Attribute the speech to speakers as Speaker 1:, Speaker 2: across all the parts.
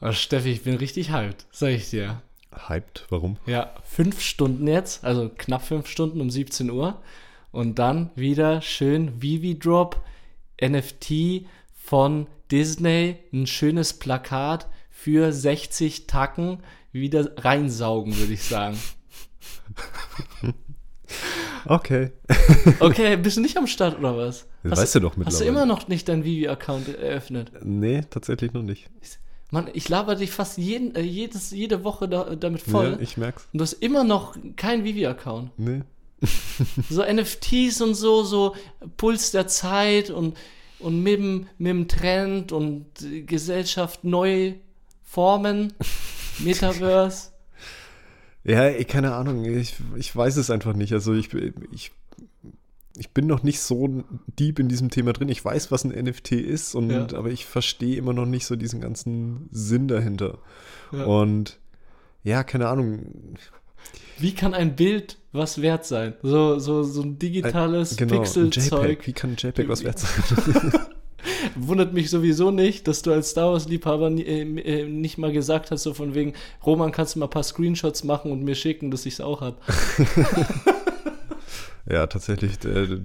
Speaker 1: Oh, Steffi, ich bin richtig hyped, sag ich dir.
Speaker 2: Hyped? Warum?
Speaker 1: Ja, fünf Stunden jetzt, also knapp fünf Stunden um 17 Uhr. Und dann wieder schön Vivi Drop, NFT von Disney, ein schönes Plakat für 60 Tacken wieder reinsaugen, würde ich sagen.
Speaker 2: Okay.
Speaker 1: Okay, bist du nicht am Start oder was?
Speaker 2: Das
Speaker 1: Hast
Speaker 2: weißt du doch
Speaker 1: Hast du
Speaker 2: mittlerweile.
Speaker 1: immer noch nicht deinen Vivi-Account eröffnet?
Speaker 2: Nee, tatsächlich noch nicht.
Speaker 1: Mann, ich laber dich fast jeden, äh, jedes, jede Woche da, damit voll.
Speaker 2: Ja, ich merk's.
Speaker 1: und du hast immer noch keinen Vivi-Account.
Speaker 2: Nee.
Speaker 1: So NFTs und so, so Puls der Zeit und, und mit, dem, mit dem Trend und Gesellschaft neu formen, Metaverse.
Speaker 2: Ja, keine Ahnung. Ich, ich weiß es einfach nicht. Also ich, ich, ich bin noch nicht so deep in diesem Thema drin. Ich weiß, was ein NFT ist, und,
Speaker 1: Ja.
Speaker 2: aber ich verstehe immer noch nicht so diesen ganzen Sinn dahinter.
Speaker 1: Ja.
Speaker 2: Und ja, keine Ahnung.
Speaker 1: Wie kann ein Bild was wert sein? So, so, so ein digitales
Speaker 2: Genau, ein
Speaker 1: Pixelzeug.
Speaker 2: JPEG. Wie kann ein JPEG was wert sein?
Speaker 1: Wundert mich sowieso nicht, dass du als Star Wars-Liebhaber äh, äh, nicht mal gesagt hast, so von wegen, Roman, kannst du mal ein paar Screenshots machen und mir schicken, dass ich es auch habe.
Speaker 2: Ja, tatsächlich äh,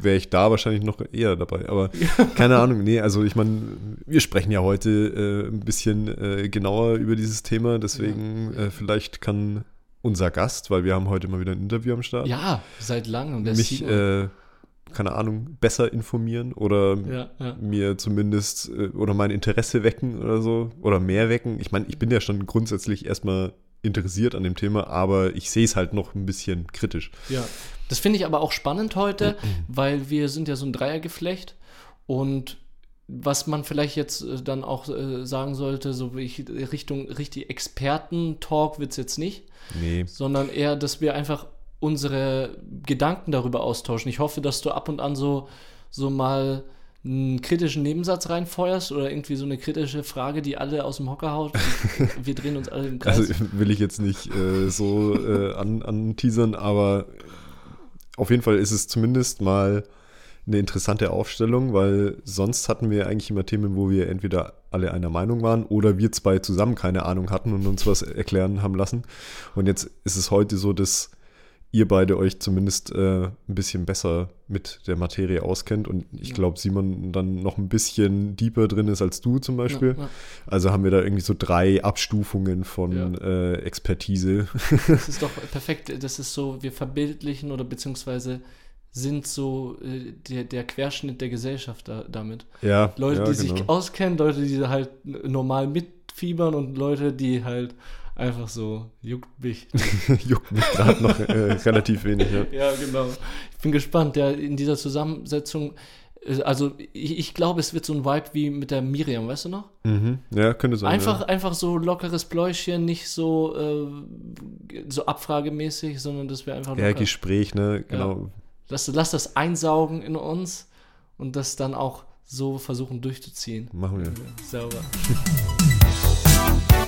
Speaker 2: wäre ich da wahrscheinlich noch eher dabei. Aber keine Ahnung, nee, also ich meine, wir sprechen ja heute äh, ein bisschen äh, genauer über dieses Thema. Deswegen äh, vielleicht kann unser Gast, weil wir haben heute mal wieder ein Interview am Start,
Speaker 1: Ja, seit langem.
Speaker 2: mich, äh, keine Ahnung, besser informieren oder
Speaker 1: ja, ja.
Speaker 2: mir zumindest äh, oder mein Interesse wecken oder so oder mehr wecken. Ich meine, ich bin ja schon grundsätzlich erstmal interessiert an dem Thema, aber ich sehe es halt noch ein bisschen kritisch.
Speaker 1: Ja, das finde ich aber auch spannend heute, weil wir sind ja so ein Dreiergeflecht und was man vielleicht jetzt äh, dann auch äh, sagen sollte, so wie ich Richtung richtig Experten-Talk wird es jetzt nicht,
Speaker 2: Nee.
Speaker 1: sondern eher, dass wir einfach unsere Gedanken darüber austauschen. Ich hoffe, dass du ab und an so, so mal einen kritischen Nebensatz reinfeuerst oder irgendwie so eine kritische Frage, die alle aus dem Hocker haut. wir drehen uns alle im Kreis.
Speaker 2: Also will ich jetzt nicht äh, so äh, an, anteasern, aber auf jeden Fall ist es zumindest mal eine interessante Aufstellung, weil sonst hatten wir eigentlich immer Themen, wo wir entweder alle einer Meinung waren oder wir zwei zusammen keine Ahnung hatten und uns was erklären haben lassen. Und jetzt ist es heute so, dass ihr beide euch zumindest äh, ein bisschen besser mit der Materie auskennt und ich
Speaker 1: Ja.
Speaker 2: glaube, Simon dann noch ein bisschen deeper drin ist als du zum Beispiel.
Speaker 1: Ja, ja.
Speaker 2: Also haben wir da irgendwie so drei Abstufungen von äh, Expertise.
Speaker 1: Das ist doch perfekt. Das ist so, wir verbildlichen oder beziehungsweise sind so äh, der, der Querschnitt der Gesellschaft da, damit.
Speaker 2: ja,
Speaker 1: Leute, die sich
Speaker 2: genau.
Speaker 1: auskennen, Leute, die halt normal mitfiebern und Leute, die halt einfach so, juckt mich.
Speaker 2: Juckt mich gerade noch äh, relativ wenig. Ja.
Speaker 1: ja, genau. Ich bin gespannt, ja, in dieser Zusammensetzung, äh, also ich, ich glaube, es wird so ein Vibe wie mit der Miriam, weißt du noch?
Speaker 2: Mhm. ja, könnte sein.
Speaker 1: Einfach,
Speaker 2: ja.
Speaker 1: einfach so lockeres Pläuschen, nicht so, äh, so abfragemäßig, sondern dass wir einfach
Speaker 2: Ja, Gespräch, ne? Genau.
Speaker 1: lass, lass das einsaugen in uns und das dann auch so versuchen durchzuziehen.
Speaker 2: Machen wir.
Speaker 1: Sauber.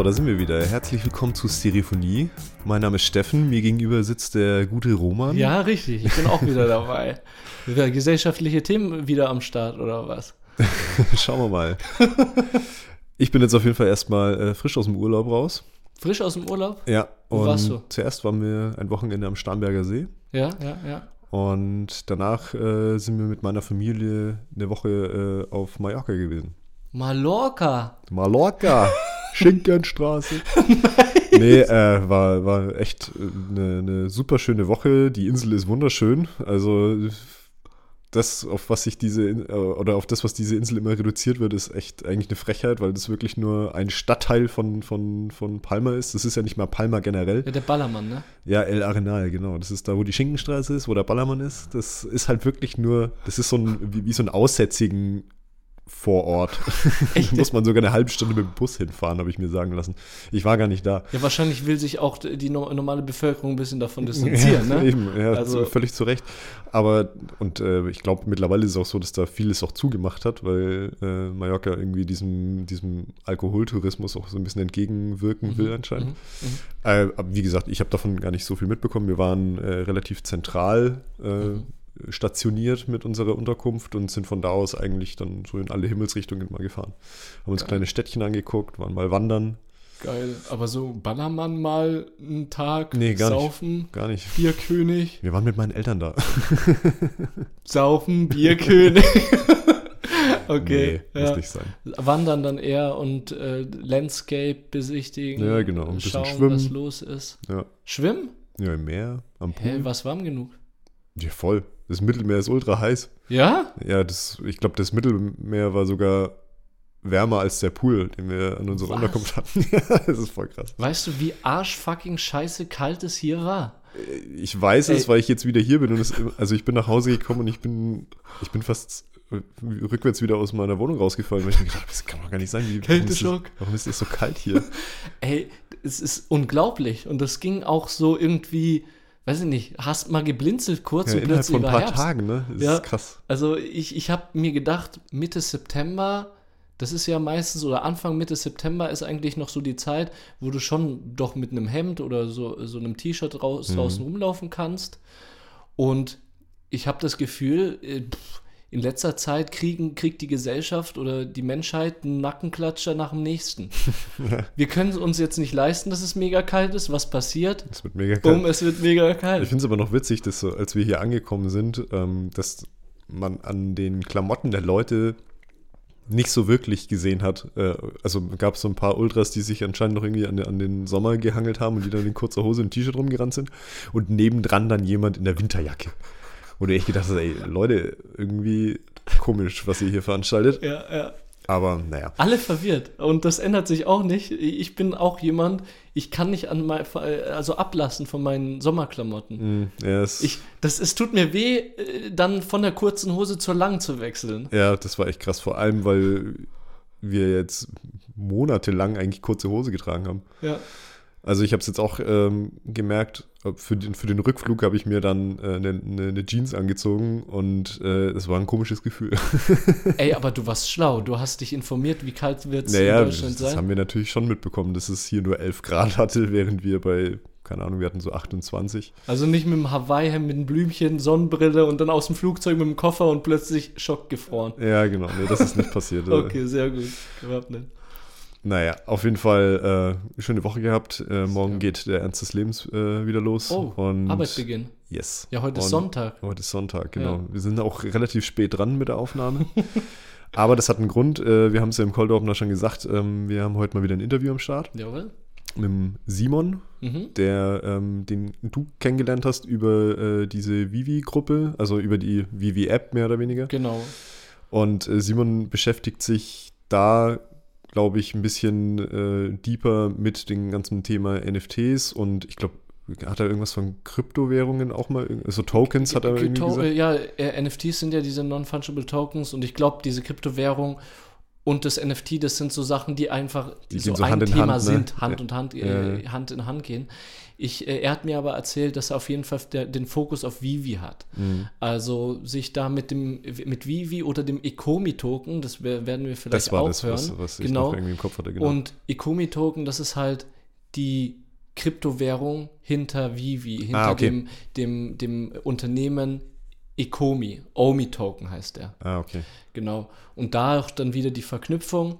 Speaker 2: So, da sind wir wieder. Herzlich willkommen zu Stereophonie. Mein Name ist Steffen. Mir gegenüber sitzt der gute Roman.
Speaker 1: Ja, richtig. Ich bin auch wieder dabei. Wieder gesellschaftliche Themen wieder am Start oder was?
Speaker 2: Schauen wir mal. Ich bin jetzt auf jeden Fall erstmal äh, frisch aus dem Urlaub raus.
Speaker 1: Frisch aus dem Urlaub?
Speaker 2: Ja.
Speaker 1: Wo
Speaker 2: Und
Speaker 1: warst du?
Speaker 2: zuerst waren wir ein Wochenende am Starnberger See.
Speaker 1: Ja, ja, ja.
Speaker 2: Und danach äh, sind wir mit meiner Familie eine Woche äh, auf Mallorca gewesen.
Speaker 1: Mallorca.
Speaker 2: Mallorca, Schinkenstraße. Nee, äh, war, war echt eine, eine super schöne Woche. Die Insel ist wunderschön. Also das, auf was sich diese, äh, oder auf das, was diese Insel immer reduziert wird, ist echt eigentlich eine Frechheit, weil das wirklich nur ein Stadtteil von, von, von Palma ist. Das ist ja nicht mal Palma generell.
Speaker 1: Ja, der Ballermann, ne?
Speaker 2: Ja, El Arenal, genau. Das ist da, wo die Schinkenstraße ist, wo der Ballermann ist. Das ist halt wirklich nur, das ist so ein, wie, wie so ein aussätzigen vor Ort.
Speaker 1: Echt?
Speaker 2: Muss man sogar eine halbe Stunde mit dem Bus hinfahren, habe ich mir sagen lassen. Ich war gar nicht da.
Speaker 1: Ja, wahrscheinlich will sich auch die no- normale Bevölkerung ein bisschen davon distanzieren,
Speaker 2: ja,
Speaker 1: ne?
Speaker 2: Eben, ja,
Speaker 1: Also-
Speaker 2: völlig zu Recht. Aber, und äh, ich glaube, mittlerweile ist es auch so, dass da vieles auch zugemacht hat, weil äh, Mallorca irgendwie diesem, diesem Alkoholtourismus auch so ein bisschen entgegenwirken will anscheinend.
Speaker 1: Mhm, mhm.
Speaker 2: Äh, aber wie gesagt, ich habe davon gar nicht so viel mitbekommen. Wir waren äh, relativ zentral äh,
Speaker 1: Mhm.
Speaker 2: Stationiert mit unserer Unterkunft und sind von da aus eigentlich dann so in alle Himmelsrichtungen mal gefahren. Haben uns
Speaker 1: Geil.
Speaker 2: kleine Städtchen angeguckt, waren mal wandern.
Speaker 1: Geil. Aber so Ballermann mal einen Tag
Speaker 2: Nee, gar nicht.
Speaker 1: saufen,
Speaker 2: Gar nicht.
Speaker 1: Bierkönig,
Speaker 2: Wir waren mit meinen Eltern da.
Speaker 1: saufen, Bierkönig. okay.
Speaker 2: nee, muss
Speaker 1: ja.
Speaker 2: nicht sein.
Speaker 1: Wandern dann eher und äh, Landscape besichtigen.
Speaker 2: Ja, genau, ein bisschen
Speaker 1: Schauen,
Speaker 2: schwimmen.
Speaker 1: was los ist.
Speaker 2: Ja.
Speaker 1: Schwimmen?
Speaker 2: Ja, im Meer, am Pool.
Speaker 1: Hä, was warm genug?
Speaker 2: Ja, voll. Das Mittelmeer ist ultra heiß.
Speaker 1: Ja?
Speaker 2: Ja, das, ich glaube, das Mittelmeer war sogar wärmer als der Pool, den wir an unserer
Speaker 1: Was?
Speaker 2: Unterkunft hatten. das ist voll krass.
Speaker 1: Weißt du, wie arschfucking scheiße kalt es hier war?
Speaker 2: Ich weiß es,
Speaker 1: Ey.
Speaker 2: weil ich jetzt wieder hier bin und es, also ich bin nach Hause gekommen und ich bin, ich bin fast äh, rückwärts wieder aus meiner Wohnung rausgefallen, weil ich mir gedacht habe, das kann doch gar nicht sein. Wie, warum,
Speaker 1: Kälteschock.
Speaker 2: warum ist es so kalt hier?
Speaker 1: Ey, es ist unglaublich. Und das ging auch so irgendwie, weiß ich nicht, hast mal geblinzelt kurz
Speaker 2: Ja,
Speaker 1: und plötzlich
Speaker 2: von ein paar
Speaker 1: Herbst.
Speaker 2: Tagen, ne? Das
Speaker 1: Ja.
Speaker 2: ist krass.
Speaker 1: Also ich, ich habe mir gedacht, Mitte September, das ist ja meistens, oder Anfang Mitte September ist eigentlich noch so die Zeit, wo du schon doch mit einem Hemd oder so, so einem T-Shirt raus,
Speaker 2: Mhm.
Speaker 1: draußen rumlaufen kannst. Und ich habe das Gefühl, äh, pff, in letzter Zeit kriegen, kriegt die Gesellschaft oder die Menschheit einen Nackenklatscher nach dem nächsten. Wir können es uns jetzt nicht leisten, dass es mega kalt ist. Was passiert?
Speaker 2: Das wird mega kalt.
Speaker 1: Bumm, es wird mega
Speaker 2: Ich
Speaker 1: kalt.
Speaker 2: finde es aber noch witzig, dass so, als wir hier angekommen sind, ähm, dass man an den Klamotten der Leute nicht so wirklich gesehen hat. Äh, also gab es so ein paar Ultras, die sich anscheinend noch irgendwie an, den- an den Sommer gehangelt haben und die dann in kurzer Hose und T-Shirt rumgerannt sind. Und nebendran dann jemand in der Winterjacke. Wo du echt gedacht hast, ey, Leute, irgendwie komisch, was ihr hier veranstaltet.
Speaker 1: Ja, ja.
Speaker 2: Aber naja.
Speaker 1: Alle verwirrt. Und das ändert sich auch nicht. Ich bin auch jemand, ich kann nicht an mein, also ablassen von meinen Sommerklamotten.
Speaker 2: Hm, ja, es,
Speaker 1: Ich, das, es tut mir weh, äh, dann von der kurzen Hose zur langen zu wechseln.
Speaker 2: ja, das war echt krass. Vor allem, weil wir jetzt monatelang eigentlich kurze Hose getragen haben.
Speaker 1: Ja.
Speaker 2: Also ich habe es jetzt auch ähm, gemerkt, äh, für den, für den Rückflug habe ich mir dann eine äh, ne, ne ne Jeans angezogen und äh, es war ein komisches Gefühl.
Speaker 1: Ey, aber du warst schlau. Du hast dich informiert, wie kalt wird es
Speaker 2: naja,
Speaker 1: in
Speaker 2: das,
Speaker 1: Deutschland
Speaker 2: das
Speaker 1: sein.
Speaker 2: haben wir natürlich schon mitbekommen, dass es hier nur 11 Grad hatte, während wir bei, keine Ahnung, wir hatten so 28.
Speaker 1: Also nicht mit dem Hawaii-Hemd, mit einem Blümchen, Sonnenbrille und dann aus dem Flugzeug mit dem Koffer und plötzlich schockgefroren.
Speaker 2: Ja, genau, nee, das ist nicht passiert. äh.
Speaker 1: Okay, sehr gut. Gewappnet.
Speaker 2: Naja, auf jeden Fall äh, schöne Woche gehabt. Äh, morgen
Speaker 1: Ja.
Speaker 2: geht der Ernst des Lebens äh, wieder los.
Speaker 1: Oh,
Speaker 2: und
Speaker 1: Arbeitsbeginn.
Speaker 2: Yes.
Speaker 1: Ja, heute ist
Speaker 2: Und-
Speaker 1: Sonntag.
Speaker 2: Heute ist Sonntag, genau.
Speaker 1: Ja.
Speaker 2: Wir sind auch relativ spät dran mit der Aufnahme. Aber das hat einen Grund. Äh, wir haben es ja im Cold Opener schon gesagt. Ähm, wir haben heute mal wieder ein Interview am Start
Speaker 1: Jawohl.
Speaker 2: mit dem Simon,
Speaker 1: Mhm.
Speaker 2: der, ähm, den du kennengelernt hast über äh, diese Vivi-Gruppe, also über die Vivi-App mehr oder weniger.
Speaker 1: Genau.
Speaker 2: Und äh, Simon beschäftigt sich da, glaube ich, ein bisschen äh, deeper mit dem ganzen Thema NFTs und ich glaube, hat er irgendwas von Kryptowährungen auch mal, so Tokens hat er irgendwie
Speaker 1: To-
Speaker 2: gesagt?
Speaker 1: Ja, äh, NFTs sind ja diese Non-Fungible Tokens und ich glaube, diese Kryptowährung und das NFT, das sind so Sachen, die einfach
Speaker 2: Die
Speaker 1: so
Speaker 2: so
Speaker 1: ein
Speaker 2: Hand in
Speaker 1: Thema
Speaker 2: Hand, ne?
Speaker 1: sind, Hand
Speaker 2: Ja.
Speaker 1: und Hand, äh,
Speaker 2: Ja.
Speaker 1: Hand in Hand gehen. Ich, äh, er hat mir aber erzählt, dass er auf jeden Fall der, den Fokus auf Vivi hat.
Speaker 2: Mhm.
Speaker 1: Also sich da mit dem mit Vivi oder dem Ecomi-Token, das wer- werden wir vielleicht
Speaker 2: Das war
Speaker 1: auch
Speaker 2: das,
Speaker 1: hören.
Speaker 2: was, was ich
Speaker 1: genau.
Speaker 2: irgendwie im Kopf hatte. Genau.
Speaker 1: Und Ecomi-Token, das ist halt die Kryptowährung hinter Vivi, hinter
Speaker 2: Ah, okay.
Speaker 1: dem, dem, dem Unternehmen Ecomi. Omi-Token heißt der.
Speaker 2: ah, okay.
Speaker 1: Genau. Und da auch dann wieder die Verknüpfung.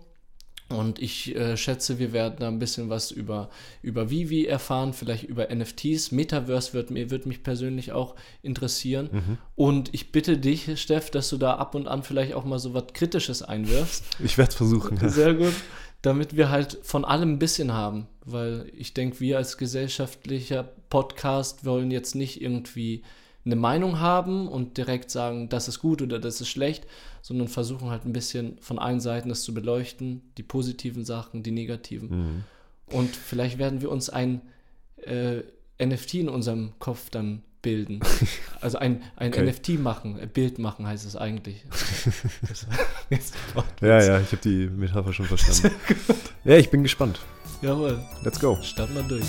Speaker 1: Und ich äh, schätze, wir werden da ein bisschen was über, über Vivi erfahren, vielleicht über NFTs. Metaverse wird, mir, wird mich persönlich auch interessieren.
Speaker 2: Mhm.
Speaker 1: Und ich bitte dich, Steff, dass du da ab und an vielleicht auch mal so was Kritisches einwirfst.
Speaker 2: Ich werde es versuchen.
Speaker 1: Sehr gut. Damit wir halt von allem ein bisschen haben. Weil ich denke, wir als gesellschaftlicher Podcast wollen jetzt nicht irgendwie eine Meinung haben und direkt sagen, das ist gut oder das ist schlecht, sondern versuchen halt ein bisschen von allen Seiten es zu beleuchten, die positiven Sachen, die negativen.
Speaker 2: Mhm.
Speaker 1: Und vielleicht werden wir uns ein äh, NFT in unserem Kopf dann bilden. Also ein, ein
Speaker 2: Okay.
Speaker 1: NFT machen, äh, Bild machen heißt es eigentlich. Das-
Speaker 2: Ja, ja, ich habe die Metapher schon verstanden. ja, ich bin gespannt.
Speaker 1: Jawohl,
Speaker 2: Let's go.
Speaker 1: starten wir durch.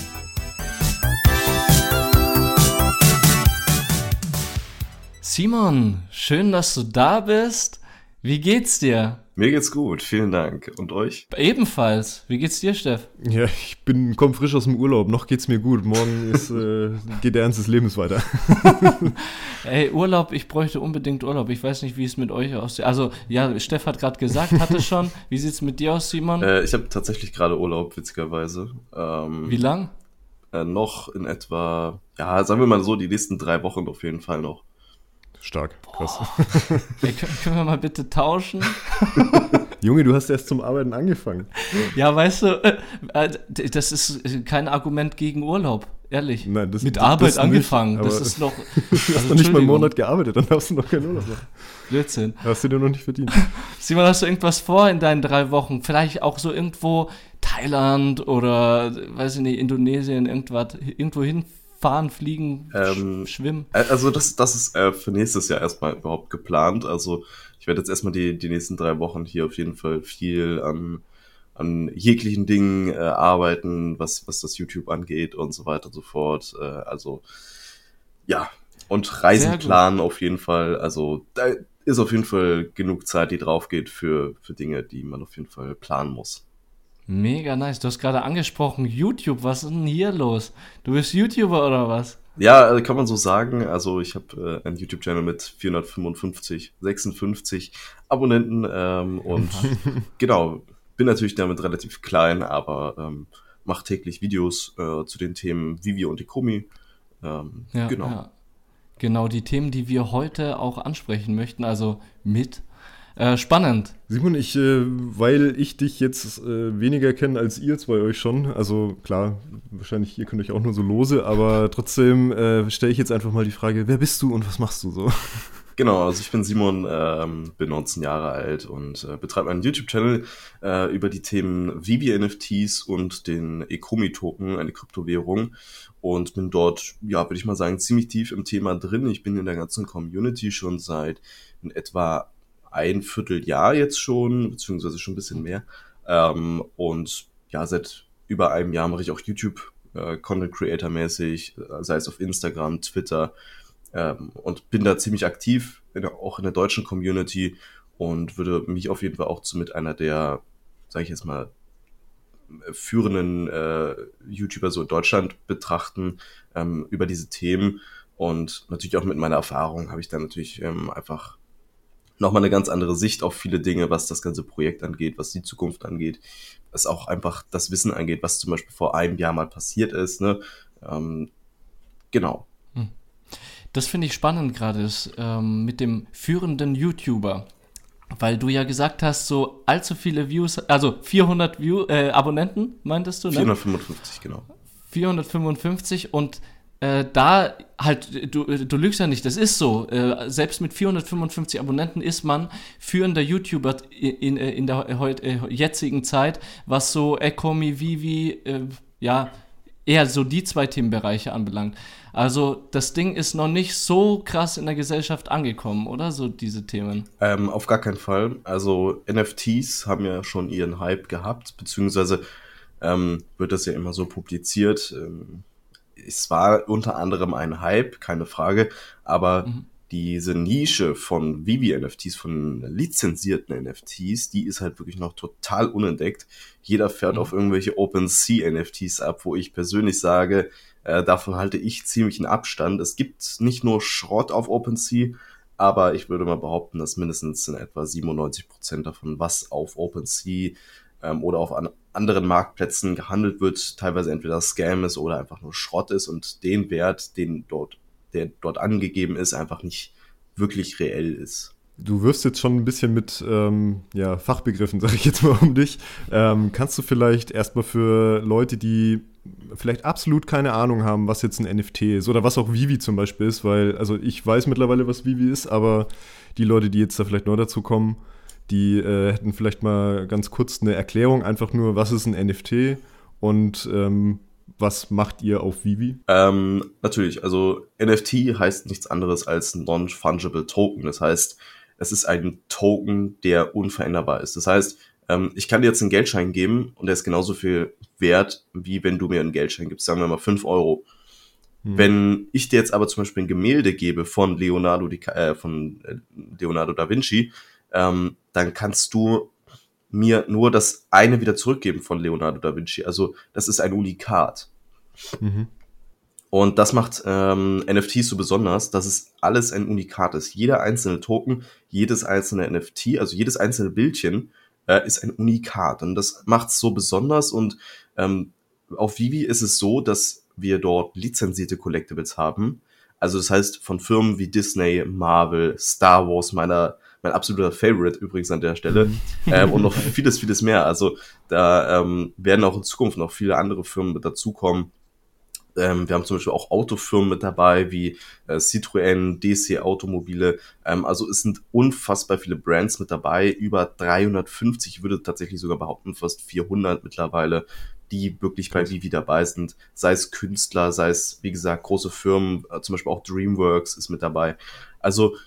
Speaker 1: Simon, schön, dass du da bist. Wie geht's dir?
Speaker 3: Mir geht's gut, vielen Dank. Und euch?
Speaker 1: Ebenfalls. Wie geht's dir, Steff?
Speaker 2: Ja, ich bin komm frisch aus dem Urlaub. Noch geht's mir gut. Morgen ist, äh, geht der Ernst des Lebens weiter.
Speaker 1: Ey, Urlaub, ich bräuchte unbedingt Urlaub. Ich weiß nicht, wie es mit euch aussieht. Also, ja, Steff hat gerade gesagt, hatte schon. Wie sieht's mit dir aus, Simon?
Speaker 3: Äh, ich habe tatsächlich gerade Urlaub, witzigerweise. Ähm,
Speaker 1: Wie lang?
Speaker 3: Äh, noch in etwa, ja, sagen wir mal so, die nächsten drei Wochen auf jeden Fall noch.
Speaker 2: Stark, krass.
Speaker 1: Ey, können, können wir mal bitte tauschen?
Speaker 2: Junge, du hast erst zum Arbeiten angefangen.
Speaker 1: Ja, weißt du, äh, äh, das ist kein Argument gegen Urlaub, ehrlich.
Speaker 2: Nein, das-
Speaker 1: Mit
Speaker 2: das
Speaker 1: Arbeit
Speaker 2: nicht,
Speaker 1: angefangen,
Speaker 2: aber-
Speaker 1: das ist noch.
Speaker 2: Du hast noch nicht mal einen Monat gearbeitet, dann darfst du noch keinen Urlaub machen.
Speaker 1: Blödsinn.
Speaker 2: Hast du dir noch nicht verdient.
Speaker 1: Simon, hast du irgendwas vor in deinen drei Wochen? Vielleicht auch so irgendwo Thailand oder, weiß ich nicht, Indonesien, irgendwas, irgendwo hinfahren, fliegen,
Speaker 3: Ähm,
Speaker 1: sch schwimmen.
Speaker 3: Äh, Also das, das ist äh, für nächstes Jahr erstmal überhaupt geplant. Also ich werde jetzt erstmal die, die nächsten drei Wochen hier auf jeden Fall viel an, an jeglichen Dingen äh, arbeiten, was, was das YouTube angeht und so weiter und so fort. Äh, also ja, und Reisen planen auf jeden Fall. Also da ist auf jeden Fall genug Zeit, die drauf geht für, für Dinge, die man auf jeden Fall planen muss.
Speaker 1: Mega nice. Du hast gerade angesprochen, YouTube, was ist denn hier los? Du bist YouTuber oder was?
Speaker 3: Ja, äh, kann man so sagen. Also ich habe äh, einen YouTube-Channel mit 455, 56 Abonnenten ähm, und genau, bin natürlich damit relativ klein, aber ähm, mache täglich Videos äh, zu den Themen Vivi und Ikomi. Ähm,
Speaker 1: Ja,
Speaker 3: genau.
Speaker 1: ja. Genau, die Themen, die wir heute auch ansprechen möchten, also mit. Äh, spannend.
Speaker 2: Simon, ich, äh, weil ich dich jetzt äh, weniger kenne als ihr zwei euch schon, also klar, wahrscheinlich ihr könnt euch auch nur so lose, aber trotzdem äh, stelle ich jetzt einfach mal die Frage, wer bist du und was machst du so?
Speaker 3: Genau, also ich bin Simon, ähm, bin 19 Jahre alt und äh, betreibe einen YouTube-Channel äh, über die Themen Vivi-NFTs und den Ecomi-Token, eine Kryptowährung. Und bin dort, ja, würde ich mal sagen, ziemlich tief im Thema drin. Ich bin in der ganzen Community schon seit in etwa ein Vierteljahr jetzt schon, beziehungsweise schon ein bisschen mehr. Ähm, und ja, seit über einem Jahr mache ich auch YouTube, äh, Content Creator mäßig, äh, sei es auf Instagram, Twitter, ähm, und bin da ziemlich aktiv, in auch in der deutschen Community und würde mich auf jeden Fall auch zu mit einer der, sage ich jetzt mal, führenden äh, YouTuber so in Deutschland betrachten ähm, über diese Themen und natürlich auch mit meiner Erfahrung habe ich dann natürlich ähm, einfach nochmal eine ganz andere Sicht auf viele Dinge, was das ganze Projekt angeht, was die Zukunft angeht, was auch einfach das Wissen angeht, was zum Beispiel vor einem Jahr mal passiert ist. Ne? Ähm, genau.
Speaker 1: Das finde ich spannend gerade ähm, mit dem führenden YouTuber. Weil du ja gesagt hast, so allzu viele Views, also 400 View, äh, Abonnenten, meintest du, ne?
Speaker 3: 455, genau.
Speaker 1: 455 und äh, da halt, du, du lügst ja nicht, das ist so. Äh, selbst mit 455 Abonnenten ist man führender YouTuber in, in, in der heut, äh, jetzigen Zeit, was so Ecomi, Vivi, äh, ja, eher so die zwei Themenbereiche anbelangt. Also das Ding ist noch nicht so krass in der Gesellschaft angekommen, oder? So diese Themen.
Speaker 3: Ähm, auf gar keinen Fall. Also NFTs haben ja schon ihren Hype gehabt, beziehungsweise ähm, wird das ja immer so publiziert. Ähm, es war unter anderem ein Hype, keine Frage, aber
Speaker 1: Mhm.
Speaker 3: diese Nische von Vivi-NFTs, von lizenzierten NFTs, die ist halt wirklich noch total unentdeckt. Jeder fährt
Speaker 1: Mhm.
Speaker 3: auf irgendwelche OpenSea-NFTs ab, wo ich persönlich sage, äh, davon halte ich ziemlich einen Abstand. Es gibt nicht nur Schrott auf OpenSea, aber ich würde mal behaupten, dass mindestens in etwa 97 Prozent davon, was auf OpenSea ähm, oder auf an anderen Marktplätzen gehandelt wird, teilweise entweder Scam ist oder einfach nur Schrott ist und den Wert, den dort, der dort angegeben ist, einfach nicht wirklich reell ist.
Speaker 2: Du wirfst jetzt schon ein bisschen mit ähm, ja, Fachbegriffen, sage ich jetzt mal um dich. Ähm, kannst du vielleicht erstmal für Leute, die vielleicht absolut keine Ahnung haben, was jetzt ein NFT ist oder was auch Vivi zum Beispiel ist, weil, also ich weiß mittlerweile, was Vivi ist, aber die Leute, die jetzt da vielleicht neu dazu kommen, die äh, hätten vielleicht mal ganz kurz eine Erklärung, einfach nur, was ist ein NFT und ähm, was macht ihr auf Vivi?
Speaker 3: Ähm, natürlich, also NFT heißt nichts anderes als Non-Fungible Token. Das heißt, es ist ein Token, der unveränderbar ist. Das heißt, ähm, ich kann dir jetzt einen Geldschein geben und der ist genauso viel wert, wie wenn du mir einen Geldschein gibst, sagen wir mal 5 Euro. Hm. Wenn ich dir jetzt aber zum Beispiel ein Gemälde gebe von Leonardo, äh, von äh, Leonardo da Vinci, ähm, dann kannst du mir nur das eine wieder zurückgeben von Leonardo da Vinci. Also das ist ein Unikat. Mhm. Und das macht ähm, NFTs so besonders, dass es alles ein Unikat ist. Jeder einzelne Token, jedes einzelne NFT, also jedes einzelne Bildchen äh, ist ein Unikat. Und das macht es so besonders. Und ähm, auf Vivi ist es so, dass wir dort lizenzierte Collectibles haben. Also das heißt von Firmen wie Disney, Marvel, Star Wars, meiner mein absoluter Favorite übrigens an der Stelle. Mhm. ähm, und noch vieles, vieles mehr. Also da ähm, werden auch in Zukunft noch viele andere Firmen mit dazukommen. Ähm, wir haben zum Beispiel auch Autofirmen mit dabei, wie äh, Citroën, DC Automobile. Ähm, also es sind unfassbar viele Brands mit dabei. Über 350, ich würde tatsächlich sogar behaupten, fast 400 mittlerweile, die wirklich bei Vivi dabei sind. Sei es Künstler, sei es, wie gesagt, große Firmen, äh, zum Beispiel auch DreamWorks ist mit dabei. Also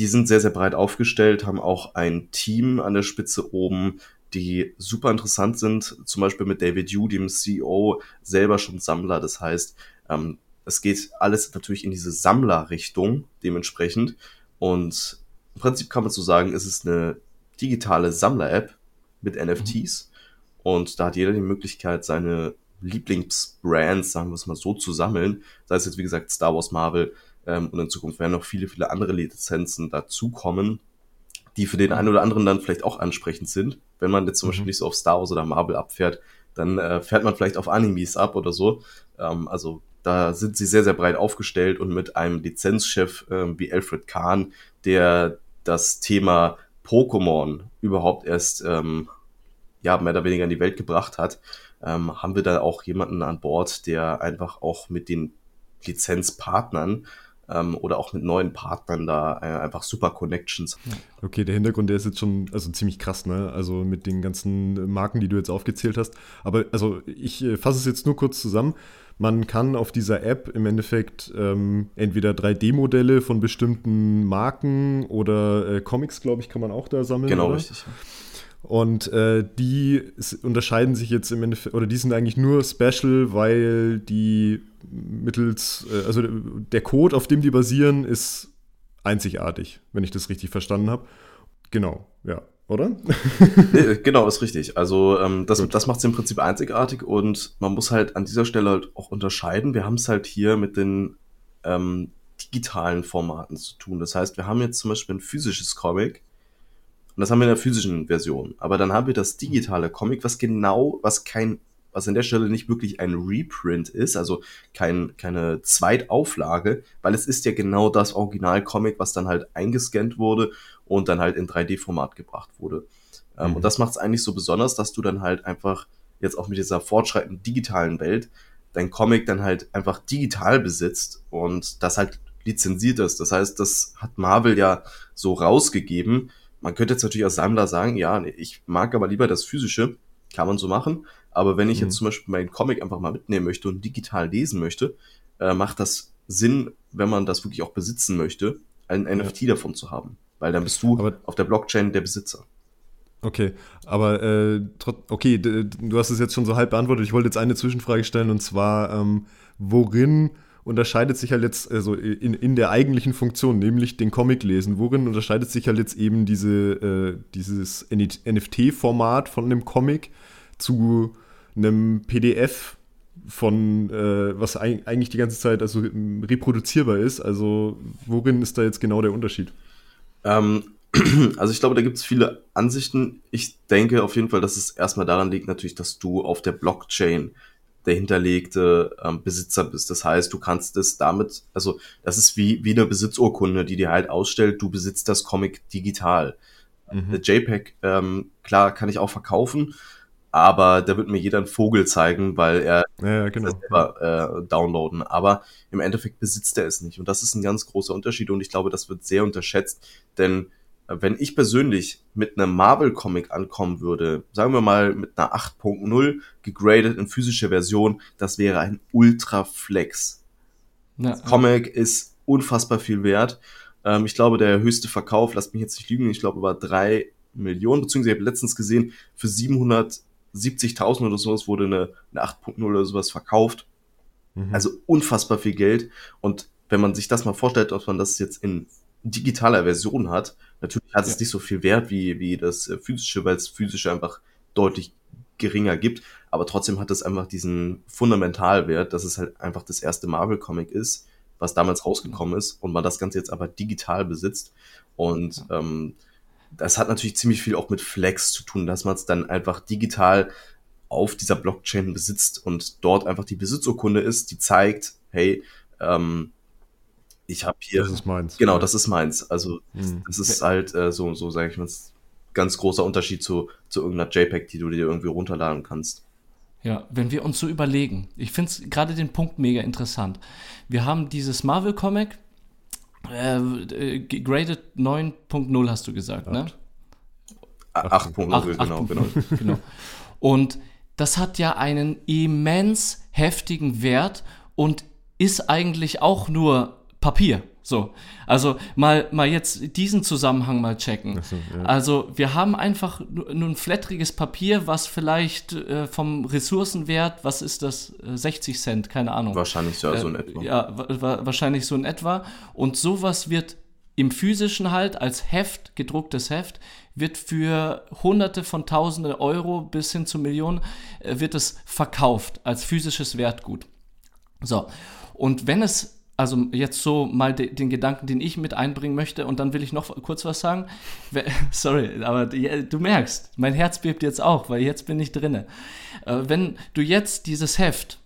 Speaker 3: die sind sehr, sehr breit aufgestellt, haben auch ein Team an der Spitze oben, die super interessant sind, zum Beispiel mit David Yu, dem CEO, selber schon Sammler. Das heißt, ähm, es geht alles natürlich in diese Sammlerrichtung dementsprechend. Und im Prinzip kann man so sagen, es ist eine digitale Sammler-App mit NFTs. Mhm. Und da hat jeder die Möglichkeit, seine Lieblingsbrands, sagen wir es mal so, zu sammeln. Sei es jetzt, wie gesagt, Star Wars, Marvel, ähm, und in Zukunft werden noch viele, viele andere Lizenzen dazukommen, die für den einen oder anderen dann vielleicht auch ansprechend sind. Wenn man jetzt zum mhm. Beispiel nicht so auf Star Wars oder Marvel abfährt, dann äh, fährt man vielleicht auf Animes ab oder so. Ähm, also da sind sie sehr, sehr breit aufgestellt und mit einem Lizenzchef äh, wie Alfred Kahn, der das Thema Pokémon überhaupt erst ähm, ja, mehr oder weniger in die Welt gebracht hat, ähm, haben wir da auch jemanden an Bord, der einfach auch mit den Lizenzpartnern ähm, oder auch mit neuen Partnern da äh, einfach super Connections.
Speaker 2: Okay, der Hintergrund, der ist jetzt schon also ziemlich krass, ne? Also mit den ganzen Marken, die du jetzt aufgezählt hast. Aber also ich äh, fasse es jetzt nur kurz zusammen. Man kann auf dieser App im Endeffekt ähm, entweder 3D-Modelle von bestimmten Marken oder äh, Comics, glaube ich, kann man auch da sammeln.
Speaker 3: Genau,
Speaker 2: oder?
Speaker 3: richtig.
Speaker 2: Und äh, die unterscheiden sich jetzt im Endeffekt, oder die sind eigentlich nur special, weil die mittels, äh, also der Code, auf dem die basieren, ist einzigartig, wenn ich das richtig verstanden habe. Genau, ja, oder?
Speaker 3: nee, genau, ist richtig. Also ähm, das, das macht es im Prinzip einzigartig und man muss halt an dieser Stelle halt auch unterscheiden. Wir haben es halt hier mit den ähm, digitalen Formaten zu tun. Das heißt, wir haben jetzt zum Beispiel ein physisches Comic, und das haben wir in der physischen Version. Aber dann haben wir das digitale Comic, was genau, was kein, was an der Stelle nicht wirklich ein Reprint ist, also kein, keine Zweitauflage, weil es ist ja genau das Original-Comic, was dann halt eingescannt wurde und dann halt in 3D-Format gebracht wurde. Ähm, mhm. Und das macht es eigentlich so besonders, dass du dann halt einfach jetzt auch mit dieser fortschreitenden digitalen Welt dein Comic dann halt einfach digital besitzt und das halt lizenziert ist. Das heißt, das hat Marvel ja so rausgegeben, man könnte jetzt natürlich als Sammler sagen, ja, ich mag aber lieber das Physische, kann man so machen. Aber wenn ich mhm. jetzt zum Beispiel meinen Comic einfach mal mitnehmen möchte und digital lesen möchte, äh, macht das Sinn, wenn man das wirklich auch besitzen möchte, ein ja. NFT davon zu haben. Weil dann bist du aber auf der Blockchain der Besitzer.
Speaker 2: Okay, aber äh, okay, du hast es jetzt schon so halb beantwortet. Ich wollte jetzt eine Zwischenfrage stellen und zwar, ähm, worin unterscheidet sich halt jetzt, also in, in der eigentlichen Funktion, nämlich den Comic lesen, worin unterscheidet sich halt jetzt eben diese, äh, dieses NFT-Format von einem Comic zu einem PDF von, äh, was eigentlich die ganze Zeit also reproduzierbar ist? Also worin ist da jetzt genau der Unterschied?
Speaker 3: Ähm, also ich glaube, da gibt es viele Ansichten. Ich denke auf jeden Fall, dass es erstmal daran liegt, natürlich, dass du auf der Blockchain der hinterlegte ähm, Besitzer bist. Das heißt, du kannst es damit, also das ist wie, wie eine Besitzurkunde, die dir halt ausstellt, du besitzt das Comic digital. Mhm. Eine JPEG, ähm, klar, kann ich auch verkaufen, aber da wird mir jeder einen Vogel zeigen, weil er
Speaker 2: ja, genau.
Speaker 3: selber äh, downloaden. Aber im Endeffekt besitzt er es nicht. Und das ist ein ganz großer Unterschied und ich glaube, das wird sehr unterschätzt, denn wenn ich persönlich mit einem Marvel-Comic ankommen würde, sagen wir mal mit einer 8.0 gegradet in physische Version, das wäre ein Ultra-Flex. Ja, Comic ist unfassbar viel wert. Ähm, ich glaube, der höchste Verkauf, lasst mich jetzt nicht lügen, ich glaube, war drei Millionen, beziehungsweise ich habe letztens gesehen, für 770.000 oder sowas wurde eine, eine 8.0 oder sowas verkauft. Mhm. Also unfassbar viel Geld. Und wenn man sich das mal vorstellt, ob man das jetzt in digitaler Version hat, natürlich hat ja. es nicht so viel Wert wie, wie das äh, physische, weil es physische einfach deutlich geringer gibt, aber trotzdem hat es einfach diesen Fundamentalwert, dass es halt einfach das erste Marvel-Comic ist, was damals rausgekommen ist und man das Ganze jetzt aber digital besitzt. Und ähm, das hat natürlich ziemlich viel auch mit Flex zu tun, dass man es dann einfach digital auf dieser Blockchain besitzt und dort einfach die Besitzurkunde ist, die zeigt, hey, ähm, ich habe hier.
Speaker 2: Das ist meins.
Speaker 3: Genau, das ist meins. Also mhm. das ist halt äh, so, so sage ich mal, ganz großer Unterschied zu, zu irgendeiner JPEG, die du dir irgendwie runterladen kannst.
Speaker 1: Ja, wenn wir uns so überlegen, ich finde es gerade den Punkt mega interessant. Wir haben dieses Marvel-Comic, äh, äh graded 9.0 hast du gesagt, 8. ne?
Speaker 3: 8.0, genau, genau. genau.
Speaker 1: Und das hat ja einen immens heftigen Wert und ist eigentlich auch nur Papier. So, also mal, mal jetzt diesen Zusammenhang mal checken. So, ja. Also wir haben einfach nur ein flatteriges Papier, was vielleicht äh, vom Ressourcenwert, was ist das, 60 äh, Cent, keine Ahnung.
Speaker 3: Wahrscheinlich ja, so in äh, etwa.
Speaker 1: Ja, wa wahrscheinlich so in etwa. Und sowas wird im physischen halt als Heft, gedrucktes Heft, wird für Hunderte von Tausende Euro bis hin zu Millionen, äh, wird es verkauft als physisches Wertgut. So, und wenn es also jetzt so mal de, den Gedanken, den ich mit einbringen möchte und dann will ich noch kurz was sagen. Sorry, aber du merkst, mein Herz bebt jetzt auch, weil jetzt bin ich drinne. Äh, wenn du jetzt dieses Heft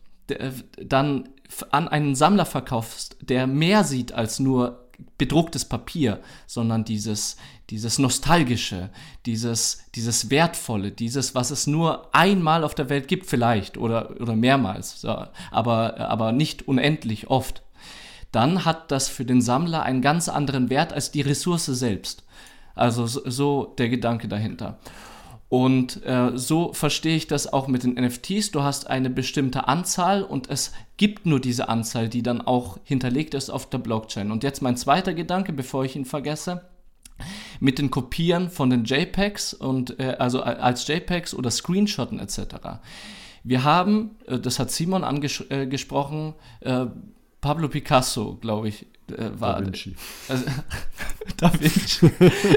Speaker 1: dann an einen Sammler verkaufst, der mehr sieht als nur bedrucktes Papier, sondern dieses, dieses nostalgische, dieses, dieses wertvolle, dieses, was es nur einmal auf der Welt gibt, vielleicht oder, oder mehrmals, aber, aber nicht unendlich oft dann hat das für den Sammler einen ganz anderen Wert als die Ressource selbst. Also so, der Gedanke dahinter. Und äh, so verstehe ich das auch mit den NFTs. Du hast eine bestimmte Anzahl und es gibt nur diese Anzahl, die dann auch hinterlegt ist auf der Blockchain. Und jetzt mein zweiter Gedanke, bevor ich ihn vergesse. Mit den Kopieren von den JPEGs und äh, also als JPEGs oder Screenshotten etc. Wir haben, äh, das hat Simon angesprochen, anges äh, Pablo Picasso, glaube ich, äh, war. Da Vinci. Also, da Vinci.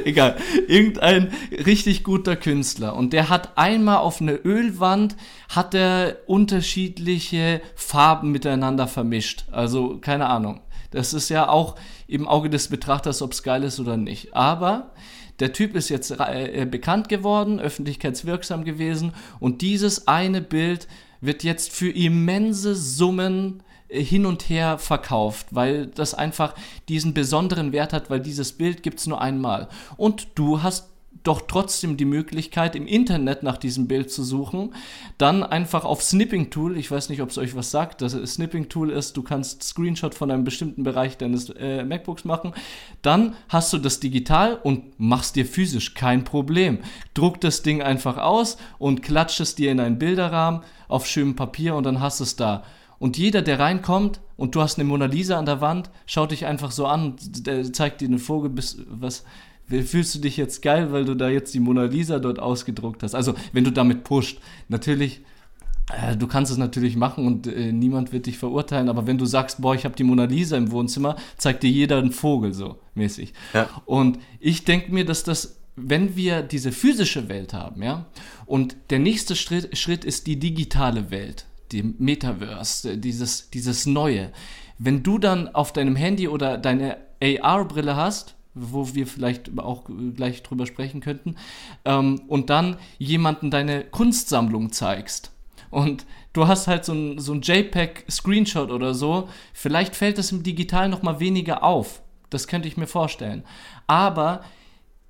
Speaker 1: Egal. Irgendein richtig guter Künstler. Und der hat einmal auf eine Ölwand, hat er unterschiedliche Farben miteinander vermischt. Also, keine Ahnung. Das ist ja auch im Auge des Betrachters, ob es geil ist oder nicht. Aber der Typ ist jetzt äh, bekannt geworden, öffentlichkeitswirksam gewesen und dieses eine Bild wird jetzt für immense Summen hin und her verkauft, weil das einfach diesen besonderen Wert hat, weil dieses Bild gibt es nur einmal. Und du hast doch trotzdem die Möglichkeit, im Internet nach diesem Bild zu suchen. Dann einfach auf Snipping Tool, ich weiß nicht, ob es euch was sagt, das Snipping Tool ist, du kannst Screenshot von einem bestimmten Bereich deines äh, MacBooks machen. Dann hast du das digital und machst dir physisch kein Problem. Druck das Ding einfach aus und klatscht es dir in einen Bilderrahmen auf schönem Papier und dann hast es da. Und jeder, der reinkommt und du hast eine Mona Lisa an der Wand, schaut dich einfach so an, der zeigt dir einen Vogel, bis, was, fühlst du dich jetzt geil, weil du da jetzt die Mona Lisa dort ausgedruckt hast? Also, wenn du damit pusht, natürlich, äh, du kannst es natürlich machen und äh, niemand wird dich verurteilen, aber wenn du sagst, boah, ich habe die Mona Lisa im Wohnzimmer, zeigt dir jeder einen Vogel so mäßig. Ja. Und ich denke mir, dass das wenn wir diese physische Welt haben, ja, und der nächste Schritt, Schritt ist die digitale Welt, die Metaverse, dieses, dieses Neue. Wenn du dann auf deinem Handy oder deine AR-Brille hast, wo wir vielleicht auch gleich drüber sprechen könnten, ähm, und dann jemanden deine Kunstsammlung zeigst und du hast halt so ein, so ein JPEG-Screenshot oder so, vielleicht fällt das im Digital nochmal weniger auf. Das könnte ich mir vorstellen. Aber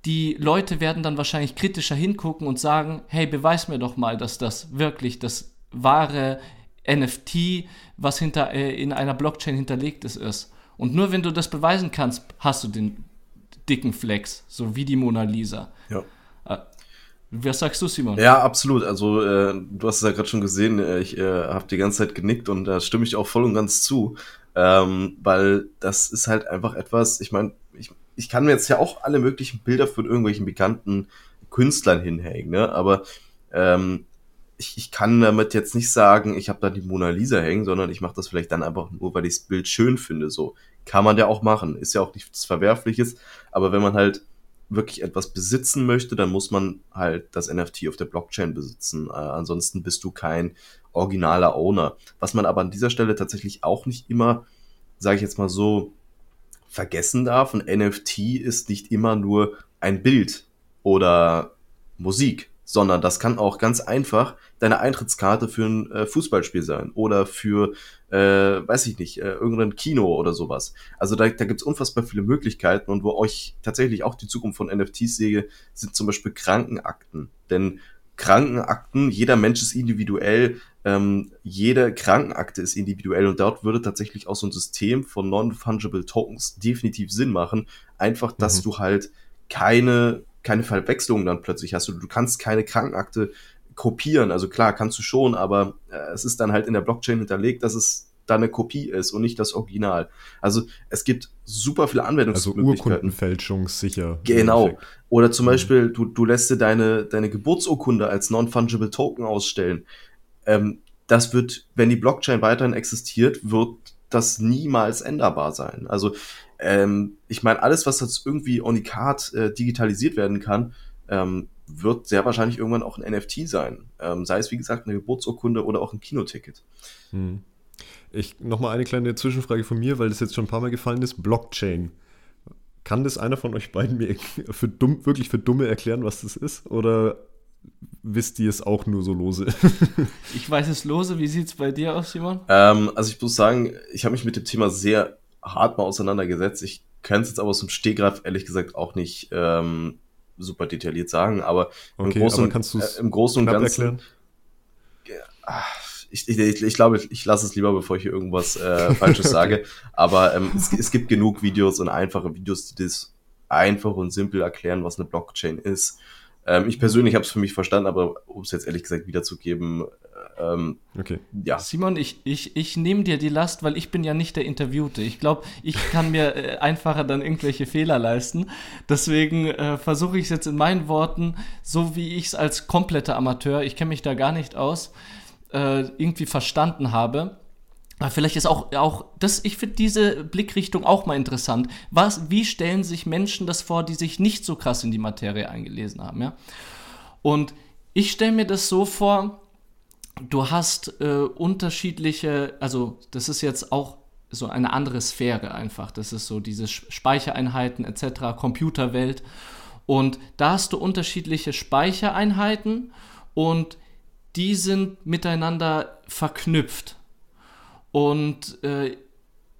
Speaker 1: die Leute werden dann wahrscheinlich kritischer hingucken und sagen, hey, beweis mir doch mal, dass das wirklich das wahre NFT, was hinter, äh, in einer Blockchain hinterlegt ist, ist. Und nur wenn du das beweisen kannst, hast du den, dicken Flex, so wie die Mona Lisa.
Speaker 3: Ja.
Speaker 1: Äh, was sagst du, Simon?
Speaker 3: Ja, absolut. Also äh, du hast es ja gerade schon gesehen, äh, ich äh, habe die ganze Zeit genickt und da stimme ich auch voll und ganz zu, ähm, weil das ist halt einfach etwas, ich meine, ich, ich kann mir jetzt ja auch alle möglichen Bilder von irgendwelchen bekannten Künstlern hinhängen, ne? aber ähm, ich, ich kann damit jetzt nicht sagen, ich habe da die Mona Lisa hängen, sondern ich mache das vielleicht dann einfach nur, weil ich das Bild schön finde. So kann man ja auch machen, ist ja auch nichts Verwerfliches, aber wenn man halt wirklich etwas besitzen möchte, dann muss man halt das NFT auf der Blockchain besitzen. Äh, ansonsten bist du kein originaler Owner. Was man aber an dieser Stelle tatsächlich auch nicht immer, sage ich jetzt mal so, vergessen darf. Ein NFT ist nicht immer nur ein Bild oder Musik, sondern das kann auch ganz einfach deine Eintrittskarte für ein äh, Fußballspiel sein oder für, äh, weiß ich nicht, äh, irgendein Kino oder sowas. Also da, da gibt es unfassbar viele Möglichkeiten und wo euch tatsächlich auch die Zukunft von NFTs sehe, sind zum Beispiel Krankenakten. Denn Krankenakten, jeder Mensch ist individuell, ähm, jede Krankenakte ist individuell und dort würde tatsächlich auch so ein System von Non-Fungible Tokens definitiv Sinn machen. Einfach, dass mhm. du halt keine keine Verwechslung dann plötzlich hast. Du, du kannst keine Krankenakte kopieren. Also klar, kannst du schon, aber äh, es ist dann halt in der Blockchain hinterlegt, dass es da eine Kopie ist und nicht das Original. Also es gibt super viele Anwendungsmöglichkeiten.
Speaker 2: Also Urkundenfälschungssicher.
Speaker 3: Genau. Oder zum mhm. Beispiel, du, du lässt dir deine, deine Geburtsurkunde als Non-Fungible Token ausstellen. Ähm, das wird, wenn die Blockchain weiterhin existiert, wird das niemals änderbar sein. Also ähm, ich meine, alles, was jetzt irgendwie unikat äh, digitalisiert werden kann, ähm, wird sehr wahrscheinlich irgendwann auch ein NFT sein. Ähm, sei es, wie gesagt, eine Geburtsurkunde oder auch ein Kinoticket.
Speaker 2: Hm. Ich nochmal eine kleine Zwischenfrage von mir, weil das jetzt schon ein paar Mal gefallen ist. Blockchain. Kann das einer von euch beiden mir für dumm, wirklich für Dumme erklären, was das ist? Oder wisst ihr es auch nur so lose?
Speaker 1: ich weiß es lose. Wie sieht es bei dir aus, Simon?
Speaker 3: Ähm, also ich muss sagen, ich habe mich mit dem Thema sehr hart mal auseinandergesetzt. Ich kann es jetzt aber aus dem Stegreif ehrlich gesagt auch nicht ähm, super detailliert sagen, aber
Speaker 2: okay, im Großen, aber kannst äh,
Speaker 3: im Großen und Ganzen. Erklären? Ich, ich, ich, ich, glaube, ich lasse es lieber, bevor ich hier irgendwas äh, Falsches sage. Aber ähm, es, es gibt genug Videos und einfache Videos, die das einfach und simpel erklären, was eine Blockchain ist. Ähm, ich persönlich habe es für mich verstanden, aber um es jetzt ehrlich gesagt wiederzugeben, ähm,
Speaker 1: okay. Ja. Simon, ich, ich, ich nehme dir die Last, weil ich bin ja nicht der Interviewte. Ich glaube, ich kann mir äh, einfacher dann irgendwelche Fehler leisten. Deswegen äh, versuche ich es jetzt in meinen Worten, so wie ich es als kompletter Amateur, ich kenne mich da gar nicht aus, äh, irgendwie verstanden habe. Aber vielleicht ist auch, auch das, ich finde diese Blickrichtung auch mal interessant. Was, wie stellen sich Menschen das vor, die sich nicht so krass in die Materie eingelesen haben, ja? Und ich stelle mir das so vor, du hast äh, unterschiedliche, also das ist jetzt auch so eine andere Sphäre einfach. Das ist so diese Speichereinheiten etc., Computerwelt. Und da hast du unterschiedliche Speichereinheiten und die sind miteinander verknüpft. Und äh,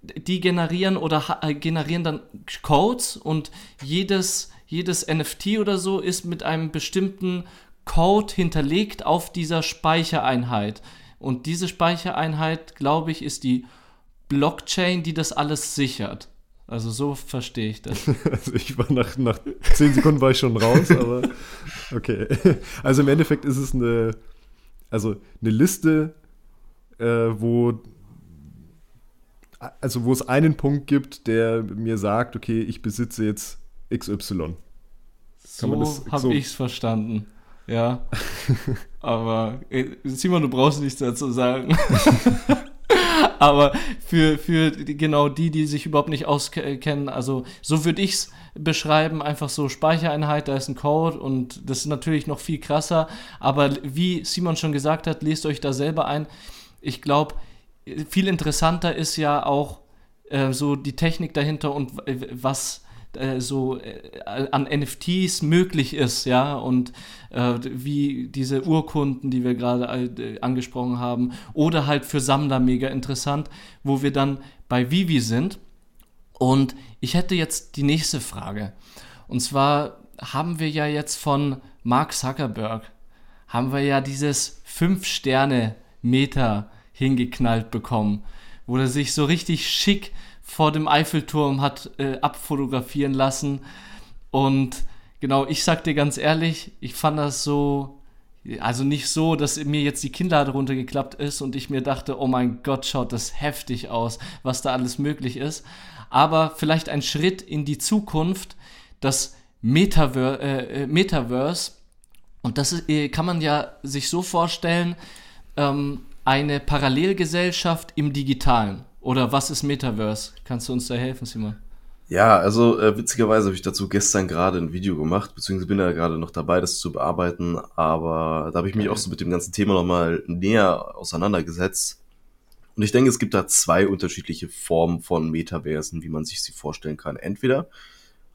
Speaker 1: die generieren oder äh, generieren dann Codes und jedes, jedes NFT oder so ist mit einem bestimmten Code hinterlegt auf dieser Speichereinheit. Und diese Speichereinheit, glaube ich, ist die Blockchain, die das alles sichert. Also so verstehe ich das.
Speaker 2: Also ich war nach, nach zehn Sekunden war ich schon raus, aber okay. Also im Endeffekt ist es eine, also eine Liste, äh, wo also wo es einen Punkt gibt, der mir sagt, okay, ich besitze jetzt XY.
Speaker 1: Kann so habe ich es verstanden. Ja. Aber äh, Simon, du brauchst nichts dazu sagen. Aber für, für genau die, die sich überhaupt nicht auskennen, also so würde ich es beschreiben, einfach so Speichereinheit, da ist ein Code und das ist natürlich noch viel krasser. Aber wie Simon schon gesagt hat, lest euch da selber ein. Ich glaube, viel interessanter ist ja auch äh, so die Technik dahinter und was äh, so äh, an NFTs möglich ist, ja, und äh, wie diese Urkunden, die wir gerade äh, angesprochen haben, oder halt für Sammler mega interessant, wo wir dann bei Vivi sind. Und ich hätte jetzt die nächste Frage. Und zwar haben wir ja jetzt von Mark Zuckerberg, haben wir ja dieses 5-Sterne-Meter hingeknallt bekommen, wo er sich so richtig schick vor dem Eiffelturm hat äh, abfotografieren lassen. Und genau, ich sag dir ganz ehrlich, ich fand das so, also nicht so, dass mir jetzt die Kinnlade runtergeklappt ist und ich mir dachte, oh mein Gott, schaut das heftig aus, was da alles möglich ist. Aber vielleicht ein Schritt in die Zukunft, das Metaver äh, äh Metaverse. Und das ist, äh, kann man ja sich so vorstellen, ähm, eine Parallelgesellschaft im Digitalen. Oder was ist Metaverse? Kannst du uns da helfen, Simon?
Speaker 3: Ja, also äh, witzigerweise habe ich dazu gestern gerade ein Video gemacht, beziehungsweise bin da gerade noch dabei, das zu bearbeiten, aber da habe ich mich auch so mit dem ganzen Thema nochmal näher auseinandergesetzt. Und ich denke, es gibt da zwei unterschiedliche Formen von Metaversen, wie man sich sie vorstellen kann. Entweder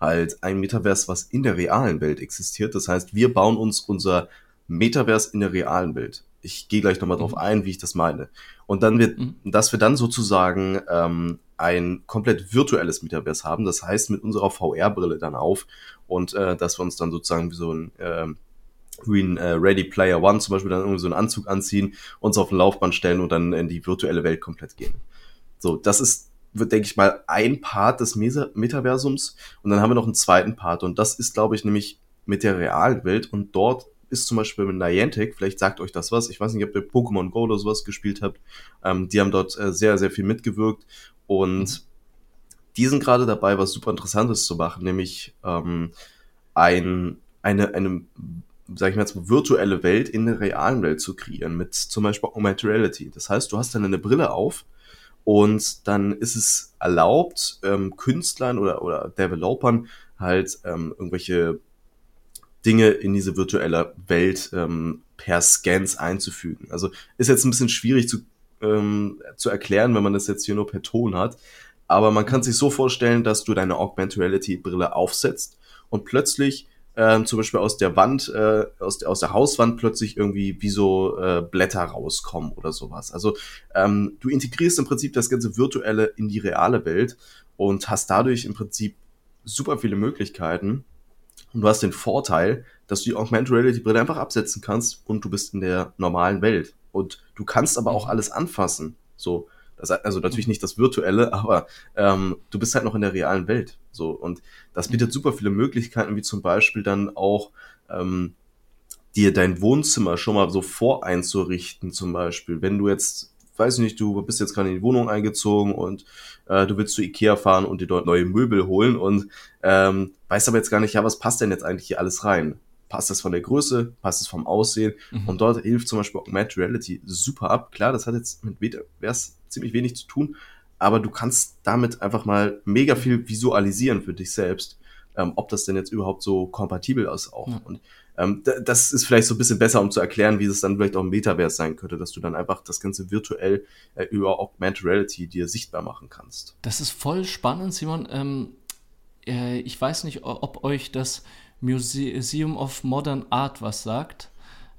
Speaker 3: halt ein Metaverse, was in der realen Welt existiert. Das heißt, wir bauen uns unser Metaverse in der realen Welt. Ich gehe gleich nochmal mhm. drauf ein, wie ich das meine. Und dann wird, mhm. dass wir dann sozusagen ähm, ein komplett virtuelles Metaverse haben. Das heißt, mit unserer VR-Brille dann auf und äh, dass wir uns dann sozusagen wie so ein äh, wie ein äh, Ready Player One zum Beispiel dann irgendwie so einen Anzug anziehen, uns auf ein Laufband stellen und dann in die virtuelle Welt komplett gehen. So, das ist, wird, denke ich mal, ein Part des Metaversums und dann haben wir noch einen zweiten Part und das ist, glaube ich, nämlich mit der realen Welt und dort ist zum Beispiel mit Niantic, vielleicht sagt euch das was, ich weiß nicht, ob ihr Pokémon Go oder sowas gespielt habt, ähm, die haben dort äh, sehr, sehr viel mitgewirkt und mhm. die sind gerade dabei, was super Interessantes zu machen, nämlich ähm, ein, eine, eine, sag ich mal jetzt, virtuelle Welt in der realen Welt zu kreieren, mit zum Beispiel Augmented Reality. Das heißt, du hast dann eine Brille auf und dann ist es erlaubt, ähm, Künstlern oder, oder Developern halt ähm, irgendwelche Dinge in diese virtuelle Welt ähm, per Scans einzufügen. Also ist jetzt ein bisschen schwierig zu ähm, zu erklären, wenn man das jetzt hier nur per Ton hat. Aber man kann sich so vorstellen, dass du deine Augmented Reality Brille aufsetzt und plötzlich ähm, zum Beispiel aus der Wand, äh, aus, der, aus der Hauswand plötzlich irgendwie wie so äh, Blätter rauskommen oder sowas. Also ähm, du integrierst im Prinzip das ganze Virtuelle in die reale Welt und hast dadurch im Prinzip super viele Möglichkeiten. Und du hast den Vorteil, dass du die Augmented Reality Brille einfach absetzen kannst und du bist in der normalen Welt. Und du kannst aber auch mhm. alles anfassen. So, das, also natürlich nicht das Virtuelle, aber ähm, du bist halt noch in der realen Welt. So, und das bietet super viele Möglichkeiten, wie zum Beispiel dann auch ähm, dir dein Wohnzimmer schon mal so voreinzurichten, zum Beispiel. Wenn du jetzt, weiß ich nicht, du bist jetzt gerade in die Wohnung eingezogen und äh, du willst zu Ikea fahren und dir dort neue Möbel holen und ähm, weißt aber jetzt gar nicht, ja, was passt denn jetzt eigentlich hier alles rein? passt das von der Größe, passt es vom Aussehen. Mhm. Und dort hilft zum Beispiel Augmented Reality super ab. Klar, das hat jetzt mit Metaverse ziemlich wenig zu tun, aber du kannst damit einfach mal mega viel visualisieren für dich selbst, ähm, ob das denn jetzt überhaupt so kompatibel ist auch. Ja. Und ähm, das ist vielleicht so ein bisschen besser, um zu erklären, wie es dann vielleicht auch im Metaverse sein könnte, dass du dann einfach das Ganze virtuell äh, über Augmented Reality dir sichtbar machen kannst.
Speaker 1: Das ist voll spannend, Simon. Ähm, äh, ich weiß nicht, ob euch das Museum of Modern Art was sagt.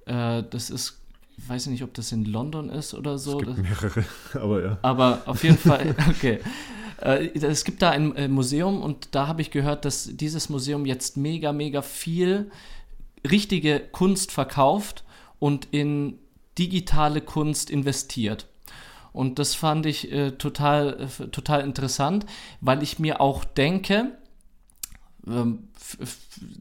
Speaker 1: Äh, das ist, ich weiß nicht, ob das in London ist oder so.
Speaker 2: Es gibt mehrere, aber ja.
Speaker 1: Aber auf jeden Fall, okay. Äh, es gibt da ein äh, Museum und da habe ich gehört, dass dieses Museum jetzt mega, mega viel richtige Kunst verkauft und in digitale Kunst investiert. Und das fand ich äh, total, äh, total interessant, weil ich mir auch denke, ähm,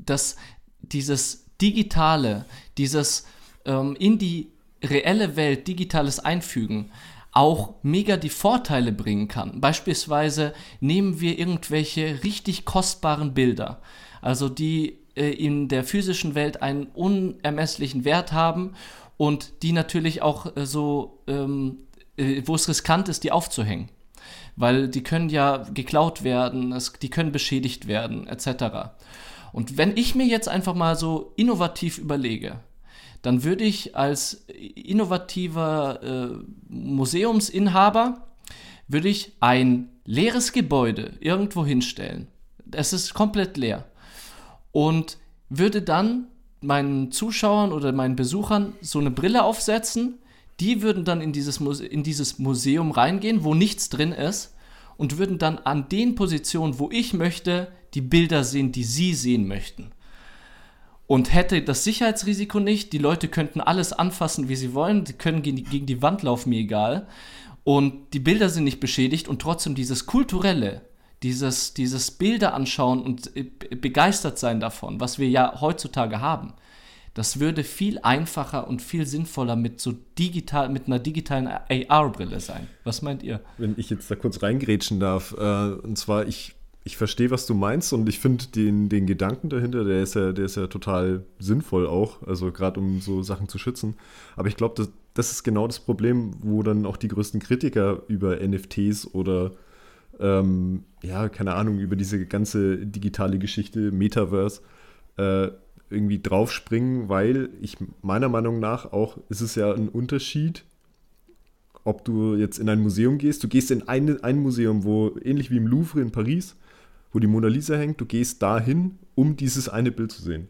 Speaker 1: dass dieses Digitale, dieses ähm, in die reelle Welt digitales Einfügen auch mega die Vorteile bringen kann. Beispielsweise nehmen wir irgendwelche richtig kostbaren Bilder, also die äh, in der physischen Welt einen unermesslichen Wert haben und die natürlich auch äh, so, ähm, äh, wo es riskant ist, die aufzuhängen weil die können ja geklaut werden, die können beschädigt werden, etc. Und wenn ich mir jetzt einfach mal so innovativ überlege, dann würde ich als innovativer Museumsinhaber, würde ich ein leeres Gebäude irgendwo hinstellen. Es ist komplett leer. Und würde dann meinen Zuschauern oder meinen Besuchern so eine Brille aufsetzen, die würden dann in dieses, Muse in dieses Museum reingehen, wo nichts drin ist und würden dann an den Positionen, wo ich möchte, die Bilder sehen, die sie sehen möchten. Und hätte das Sicherheitsrisiko nicht, die Leute könnten alles anfassen, wie sie wollen, die können gegen die, gegen die Wand laufen, mir egal. Und die Bilder sind nicht beschädigt und trotzdem dieses kulturelle, dieses, dieses Bilder anschauen und äh, begeistert sein davon, was wir ja heutzutage haben. Das würde viel einfacher und viel sinnvoller mit so digital, mit einer digitalen AR-Brille sein. Was meint ihr?
Speaker 2: Wenn ich jetzt da kurz reingrätschen darf, äh, und zwar, ich, ich verstehe, was du meinst und ich finde den, den Gedanken dahinter, der ist ja, der ist ja total sinnvoll auch, also gerade um so Sachen zu schützen. Aber ich glaube, das, das ist genau das Problem, wo dann auch die größten Kritiker über NFTs oder ähm, ja, keine Ahnung, über diese ganze digitale Geschichte, Metaverse, äh, irgendwie draufspringen, weil ich meiner Meinung nach auch, ist es ja ein Unterschied, ob du jetzt in ein Museum gehst. Du gehst in ein, ein Museum, wo ähnlich wie im Louvre in Paris, wo die Mona Lisa hängt, du gehst dahin, um dieses eine Bild zu sehen.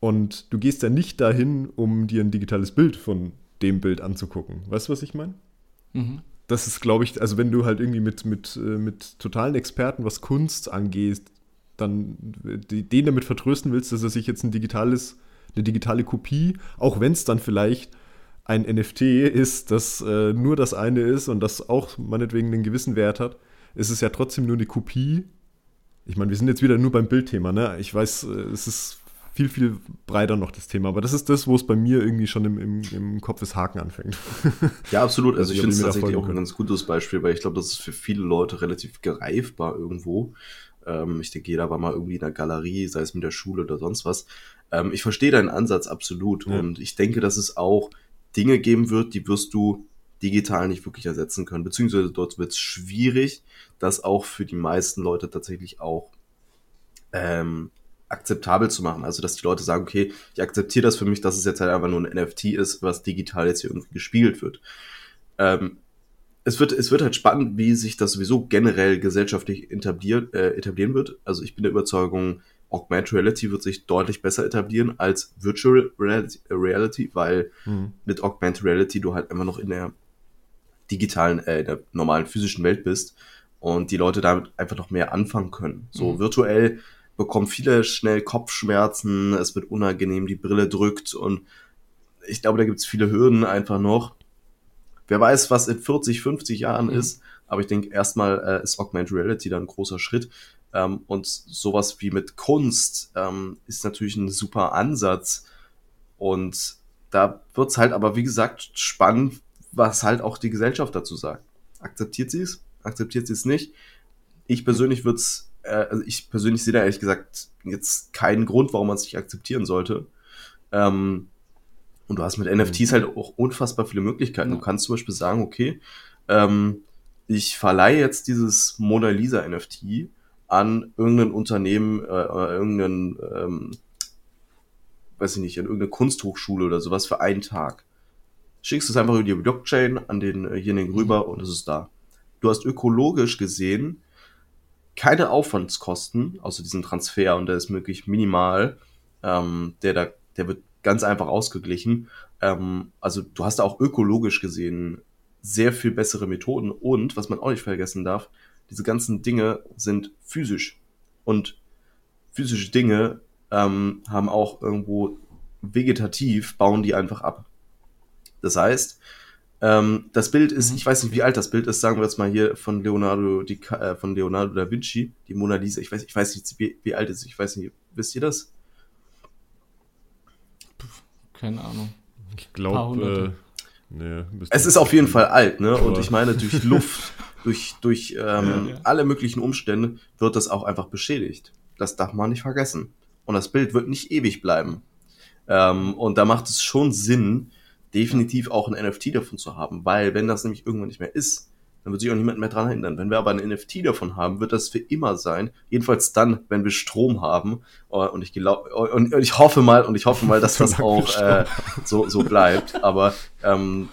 Speaker 2: Und du gehst ja nicht dahin, um dir ein digitales Bild von dem Bild anzugucken. Weißt du, was ich meine? Mhm. Das ist, glaube ich, also wenn du halt irgendwie mit, mit, äh, mit totalen Experten, was Kunst angeht, dann den damit vertrösten willst, dass er sich jetzt ein digitales, eine digitale Kopie, auch wenn es dann vielleicht ein NFT ist, das äh, nur das eine ist und das auch meinetwegen einen gewissen Wert hat, ist es ja trotzdem nur eine Kopie. Ich meine, wir sind jetzt wieder nur beim Bildthema, ne? Ich weiß, äh, es ist viel, viel breiter noch das Thema, aber das ist das, wo es bei mir irgendwie schon im, im, im Kopf des Haken anfängt.
Speaker 3: Ja, absolut. Also, also ich finde es tatsächlich auch ein ganz gutes Beispiel, weil ich glaube, das ist für viele Leute relativ greifbar irgendwo. Ähm, ich denke, jeder war mal irgendwie in der Galerie, sei es mit der Schule oder sonst was. Ähm, ich verstehe deinen Ansatz absolut ja. und ich denke, dass es auch Dinge geben wird, die wirst du digital nicht wirklich ersetzen können, beziehungsweise dort wird es schwierig, das auch für die meisten Leute tatsächlich auch ähm, akzeptabel zu machen. Also, dass die Leute sagen, okay, ich akzeptiere das für mich, dass es jetzt halt einfach nur ein NFT ist, was digital jetzt hier irgendwie gespiegelt wird. Ähm, es wird, es wird halt spannend, wie sich das sowieso generell gesellschaftlich etabliert, äh, etablieren wird. Also ich bin der Überzeugung, Augmented Reality wird sich deutlich besser etablieren als Virtual Reality, Reality weil mhm. mit Augmented Reality du halt immer noch in der digitalen, äh, in der normalen physischen Welt bist und die Leute damit einfach noch mehr anfangen können. So mhm. virtuell bekommen viele schnell Kopfschmerzen, es wird unangenehm, die Brille drückt und ich glaube, da gibt es viele Hürden einfach noch. Wer weiß, was in 40, 50 Jahren mhm. ist, aber ich denke, erstmal äh, ist Augmented Reality da ein großer Schritt. Ähm, und sowas wie mit Kunst ähm, ist natürlich ein super Ansatz. Und da wird's halt aber, wie gesagt, spannend, was halt auch die Gesellschaft dazu sagt. Akzeptiert sie es? Akzeptiert sie es nicht? Ich persönlich würde es, also ich persönlich sehe da ehrlich gesagt jetzt keinen Grund, warum man es nicht akzeptieren sollte. Ähm, und du hast mit NFTs mhm. halt auch unfassbar viele Möglichkeiten. Ja. Du kannst zum Beispiel sagen, okay, ähm, ich verleihe jetzt dieses Mona Lisa NFT an irgendein Unternehmen, äh, äh, irgendeinen, ähm, weiß ich nicht, an irgendeine Kunsthochschule oder sowas für einen Tag. Schickst es einfach über die Blockchain an den, äh, rüber mhm. und es ist da. Du hast ökologisch gesehen keine Aufwandskosten, außer diesen Transfer und der ist möglich minimal. Ähm, der da, der wird ganz einfach ausgeglichen. Ähm, also du hast auch ökologisch gesehen sehr viel bessere Methoden und was man auch nicht vergessen darf, diese ganzen Dinge sind physisch und physische Dinge ähm, haben auch irgendwo vegetativ bauen die einfach ab. Das heißt, ähm, das Bild ist, mhm. ich weiß nicht, wie alt das Bild ist, sagen wir jetzt mal hier von Leonardo, die, äh, von Leonardo da Vinci, die Mona Lisa. Ich weiß, ich weiß nicht, wie, wie alt ist es. Ich weiß nicht, wisst ihr das?
Speaker 1: keine Ahnung.
Speaker 2: Ich glaube,
Speaker 3: äh, nee, es ist auf jeden Fall alt, ne? Und ich meine, durch Luft, durch, durch ähm, ja, ja. alle möglichen Umstände wird das auch einfach beschädigt. Das darf man nicht vergessen. Und das Bild wird nicht ewig bleiben. Ähm, und da macht es schon Sinn, definitiv auch ein NFT davon zu haben, weil wenn das nämlich irgendwann nicht mehr ist, dann wird sich auch niemand mehr dran erinnern. Wenn wir aber ein NFT davon haben, wird das für immer sein. Jedenfalls dann, wenn wir Strom haben. Äh, und ich glaube, und ich hoffe mal, und ich hoffe mal, dass das auch äh, so, so bleibt. Aber ähm,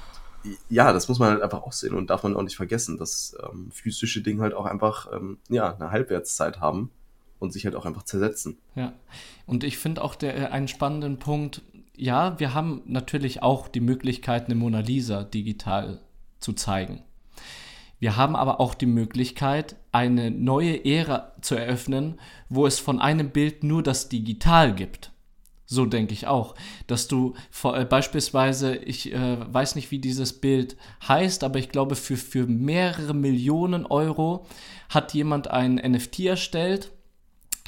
Speaker 3: ja, das muss man halt einfach auch sehen und darf man auch nicht vergessen, dass ähm, physische Dinge halt auch einfach ähm, ja, eine Halbwertszeit haben und sich halt auch einfach zersetzen.
Speaker 1: Ja, und ich finde auch der, äh, einen spannenden Punkt, ja, wir haben natürlich auch die Möglichkeit, eine Mona Lisa digital zu zeigen. Wir haben aber auch die Möglichkeit, eine neue Ära zu eröffnen, wo es von einem Bild nur das Digital gibt. So denke ich auch, dass du äh, beispielsweise, ich äh, weiß nicht, wie dieses Bild heißt, aber ich glaube, für, für mehrere Millionen Euro hat jemand ein NFT erstellt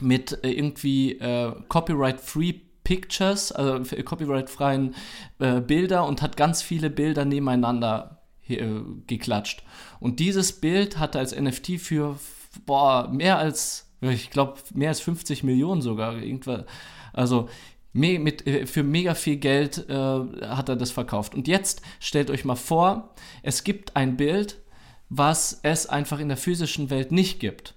Speaker 1: mit äh, irgendwie äh, Copyright-Free Pictures, also copyright-freien äh, Bilder und hat ganz viele Bilder nebeneinander äh, geklatscht. Und dieses Bild hatte als NFT für boah, mehr als, ich glaube, mehr als 50 Millionen sogar. Irgendwas, also me mit, äh, für mega viel Geld äh, hat er das verkauft. Und jetzt stellt euch mal vor, es gibt ein Bild, was es einfach in der physischen Welt nicht gibt.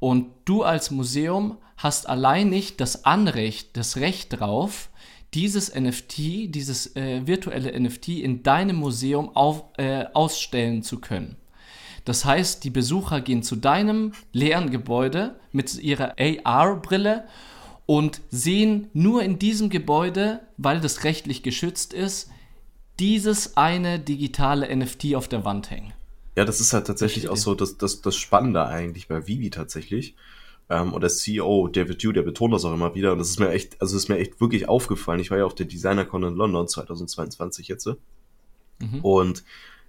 Speaker 1: Und du als Museum hast allein nicht das Anrecht, das Recht drauf, dieses NFT, dieses äh, virtuelle NFT in deinem Museum auf, äh, ausstellen zu können. Das heißt, die Besucher gehen zu deinem leeren Gebäude mit ihrer AR-Brille und sehen nur in diesem Gebäude, weil das rechtlich geschützt ist, dieses eine digitale NFT auf der Wand hängen.
Speaker 3: Ja, das ist halt tatsächlich auch so das, das, das Spannende eigentlich bei Vivi tatsächlich. Ähm, und der CEO, David Dew, der betont das auch immer wieder. Und das ist mir echt, also ist mir echt wirklich aufgefallen. Ich war ja auf der DesignerCon in London 2022 jetzt. Mhm. Und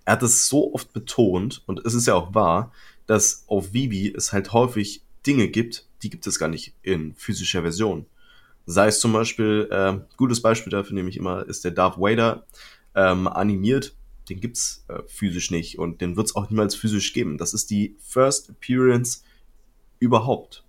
Speaker 3: er hat es so oft betont, und es ist ja auch wahr, dass auf Vivi es halt häufig Dinge gibt, die gibt es gar nicht in physischer Version. Sei es zum Beispiel, äh, gutes Beispiel dafür nehme ich immer, ist der Darth Vader ähm, animiert. Den gibt's äh, physisch nicht und den wird es auch niemals physisch geben. Das ist die First Appearance überhaupt.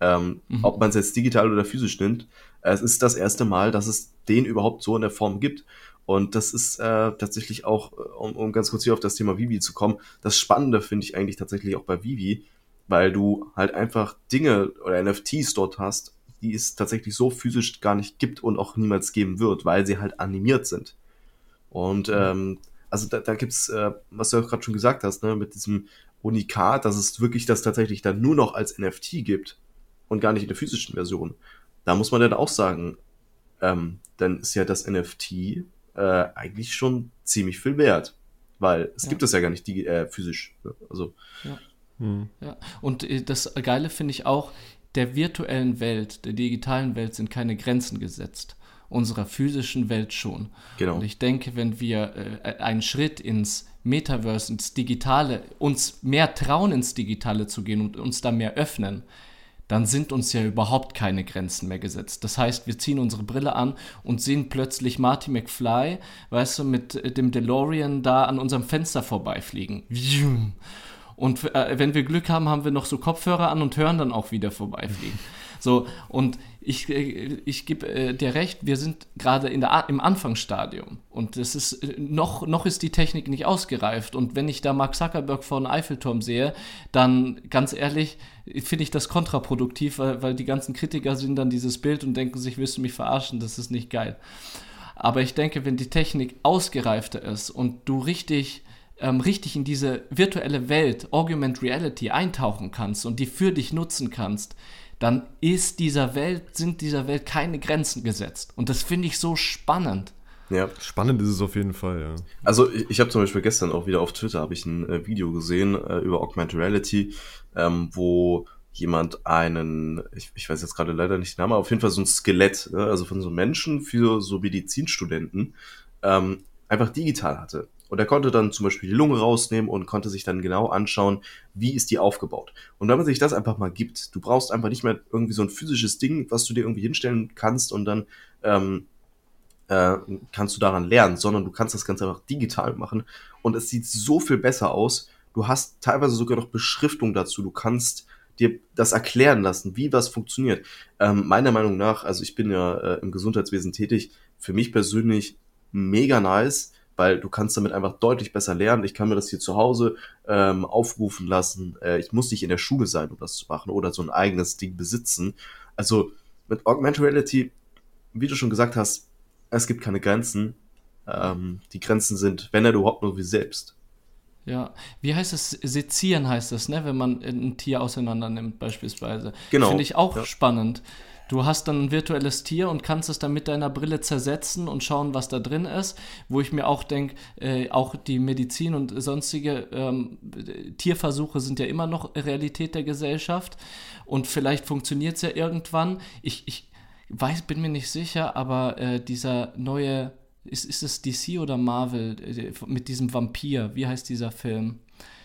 Speaker 3: Ähm, mhm. Ob man es jetzt digital oder physisch nimmt, es ist das erste Mal, dass es den überhaupt so in der Form gibt. Und das ist äh, tatsächlich auch, äh, um, um ganz kurz hier auf das Thema Vivi zu kommen, das Spannende finde ich eigentlich tatsächlich auch bei Vivi, weil du halt einfach Dinge oder NFTs dort hast, die es tatsächlich so physisch gar nicht gibt und auch niemals geben wird, weil sie halt animiert sind. Und mhm. ähm, also da, da gibt's, äh, was du auch gerade schon gesagt hast, ne, mit diesem Unikat, dass es wirklich das tatsächlich dann nur noch als NFT gibt und gar nicht in der physischen Version. Da muss man dann auch sagen, ähm, dann ist ja das NFT äh, eigentlich schon ziemlich viel wert, weil es ja. gibt es ja gar nicht die, äh, physisch. Ne? Also
Speaker 1: ja. Hm. ja. Und äh, das Geile finde ich auch, der virtuellen Welt, der digitalen Welt sind keine Grenzen gesetzt. Unserer physischen Welt schon. Genau. Und ich denke, wenn wir äh, einen Schritt ins Metaverse, ins Digitale, uns mehr trauen, ins Digitale zu gehen und uns da mehr öffnen, dann sind uns ja überhaupt keine Grenzen mehr gesetzt. Das heißt, wir ziehen unsere Brille an und sehen plötzlich Marty McFly, weißt du, mit dem DeLorean da an unserem Fenster vorbeifliegen. Und äh, wenn wir Glück haben, haben wir noch so Kopfhörer an und hören dann auch wieder vorbeifliegen. So, und ich, äh, ich gebe äh, dir recht, wir sind gerade im Anfangsstadium und das ist, äh, noch, noch ist die Technik nicht ausgereift. Und wenn ich da Mark Zuckerberg vor dem Eiffelturm sehe, dann ganz ehrlich, finde ich das kontraproduktiv, weil, weil die ganzen Kritiker sehen dann dieses Bild und denken sich, willst du mich verarschen, das ist nicht geil. Aber ich denke, wenn die Technik ausgereifter ist und du richtig ähm, richtig in diese virtuelle Welt, Augmented Reality, eintauchen kannst und die für dich nutzen kannst, dann ist dieser Welt, sind dieser Welt keine Grenzen gesetzt. Und das finde ich so spannend.
Speaker 2: Ja. Spannend ist es auf jeden Fall, ja.
Speaker 3: Also ich, ich habe zum Beispiel gestern auch wieder auf Twitter habe ich ein äh, Video gesehen äh, über Augmented Reality, ähm, wo jemand einen, ich, ich weiß jetzt gerade leider nicht den Namen, aber auf jeden Fall so ein Skelett, ne, also von so Menschen für so Medizinstudenten, ähm, einfach digital hatte. Und er konnte dann zum Beispiel die Lunge rausnehmen und konnte sich dann genau anschauen, wie ist die aufgebaut. Und wenn man sich das einfach mal gibt, du brauchst einfach nicht mehr irgendwie so ein physisches Ding, was du dir irgendwie hinstellen kannst und dann ähm, äh, kannst du daran lernen, sondern du kannst das Ganze einfach digital machen. Und es sieht so viel besser aus. Du hast teilweise sogar noch Beschriftung dazu. Du kannst dir das erklären lassen, wie was funktioniert. Ähm, meiner Meinung nach, also ich bin ja äh, im Gesundheitswesen tätig, für mich persönlich mega nice, weil du kannst damit einfach deutlich besser lernen. Ich kann mir das hier zu Hause ähm, aufrufen lassen. Äh, ich muss nicht in der Schule sein, um das zu machen oder so ein eigenes Ding besitzen. Also mit Augmented Reality, wie du schon gesagt hast, es gibt keine Grenzen. Ähm, die Grenzen sind, wenn er überhaupt nur wie selbst.
Speaker 1: Ja, wie heißt es? Sezieren heißt das, ne? Wenn man ein Tier auseinander nimmt, beispielsweise. Genau. Finde ich auch ja. spannend. Du hast dann ein virtuelles Tier und kannst es dann mit deiner Brille zersetzen und schauen, was da drin ist. Wo ich mir auch denke, äh, auch die Medizin und sonstige ähm, Tierversuche sind ja immer noch Realität der Gesellschaft. Und vielleicht funktioniert es ja irgendwann. Ich, ich weiß, bin mir nicht sicher, aber äh, dieser neue, ist, ist es DC oder Marvel äh, mit diesem Vampir? Wie heißt dieser Film?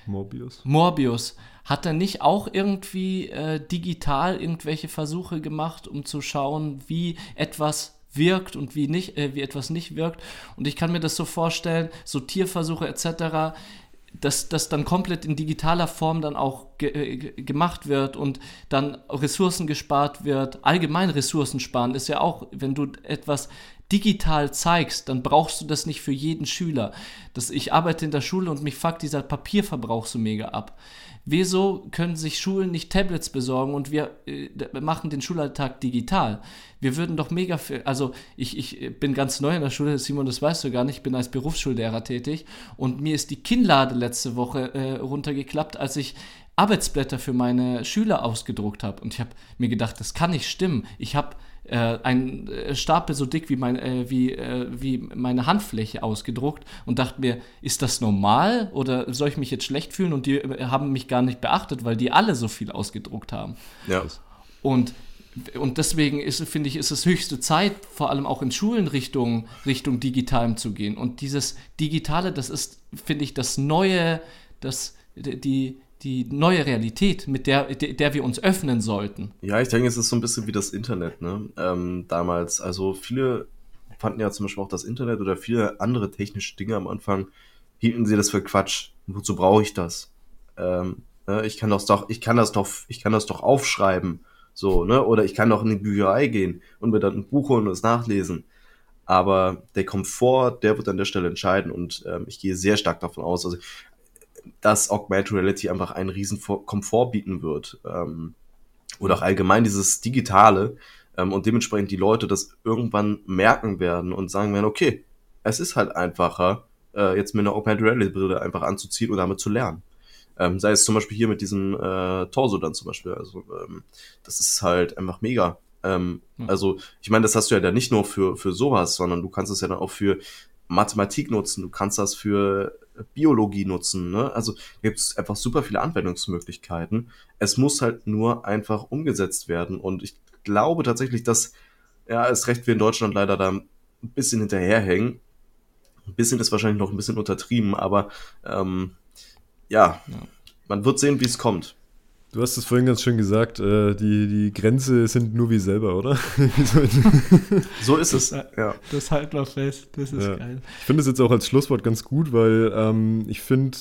Speaker 2: Morbius.
Speaker 1: Morbius. Hat er nicht auch irgendwie äh, digital irgendwelche Versuche gemacht, um zu schauen, wie etwas wirkt und wie nicht, äh, wie etwas nicht wirkt? Und ich kann mir das so vorstellen, so Tierversuche etc dass das dann komplett in digitaler Form dann auch ge äh, gemacht wird und dann Ressourcen gespart wird. Allgemein Ressourcen sparen ist ja auch, wenn du etwas digital zeigst, dann brauchst du das nicht für jeden Schüler. Das, ich arbeite in der Schule und mich fuckt dieser Papierverbrauch so mega ab. Wieso können sich Schulen nicht Tablets besorgen und wir äh, machen den Schulalltag digital? Wir würden doch mega viel, also ich, ich bin ganz neu in der Schule, Simon, das weißt du gar nicht, ich bin als Berufsschullehrer tätig und mir ist die Kinnlade letzte Woche äh, runtergeklappt, als ich Arbeitsblätter für meine Schüler ausgedruckt habe. Und ich habe mir gedacht, das kann nicht stimmen. Ich habe äh, ein äh, Stapel so dick wie, mein, äh, wie, äh, wie meine Handfläche ausgedruckt und dachte mir, ist das normal oder soll ich mich jetzt schlecht fühlen? Und die äh, haben mich gar nicht beachtet, weil die alle so viel ausgedruckt haben.
Speaker 3: Ja.
Speaker 1: Und und deswegen ist, finde ich, ist es höchste Zeit, vor allem auch in Schulen Richtung, Richtung Digitalem zu gehen. Und dieses Digitale, das ist, finde ich, das Neue, das, die, die neue Realität, mit der, der wir uns öffnen sollten.
Speaker 3: Ja, ich denke, es ist so ein bisschen wie das Internet, ne? Ähm, damals. Also viele fanden ja zum Beispiel auch das Internet oder viele andere technische Dinge am Anfang, hielten sie das für Quatsch. Wozu brauche ich das? Ähm, ne? Ich kann das doch, ich kann das doch, ich kann das doch aufschreiben. So, ne? Oder ich kann doch in die Bücherei gehen und mir dann ein Buch holen und es nachlesen. Aber der Komfort, der wird an der Stelle entscheiden und ähm, ich gehe sehr stark davon aus. Also dass Augmented Reality einfach einen riesen Komfort bieten wird. Ähm, oder auch allgemein dieses Digitale ähm, und dementsprechend die Leute das irgendwann merken werden und sagen werden, okay, es ist halt einfacher, äh, jetzt mit einer Augmented Reality Brille einfach anzuziehen und damit zu lernen. Ähm, sei es zum Beispiel hier mit diesem äh, Torso dann zum Beispiel. Also ähm, das ist halt einfach mega. Ähm, mhm. Also ich meine, das hast du ja dann nicht nur für, für sowas, sondern du kannst es ja dann auch für Mathematik nutzen, du kannst das für Biologie nutzen. Ne? Also gibt es einfach super viele Anwendungsmöglichkeiten. Es muss halt nur einfach umgesetzt werden. Und ich glaube tatsächlich, dass ja, es recht wir in Deutschland leider da ein bisschen hinterherhängen. Ein bisschen ist wahrscheinlich noch ein bisschen untertrieben, aber ähm, ja, ja, man wird sehen, wie es kommt.
Speaker 2: Du hast es vorhin ganz schön gesagt, äh, die, die Grenze sind nur wir selber, oder?
Speaker 3: so ist es.
Speaker 1: Ja. Das halten wir fest. Das ist ja. geil.
Speaker 2: Ich finde es jetzt auch als Schlusswort ganz gut, weil ähm, ich finde,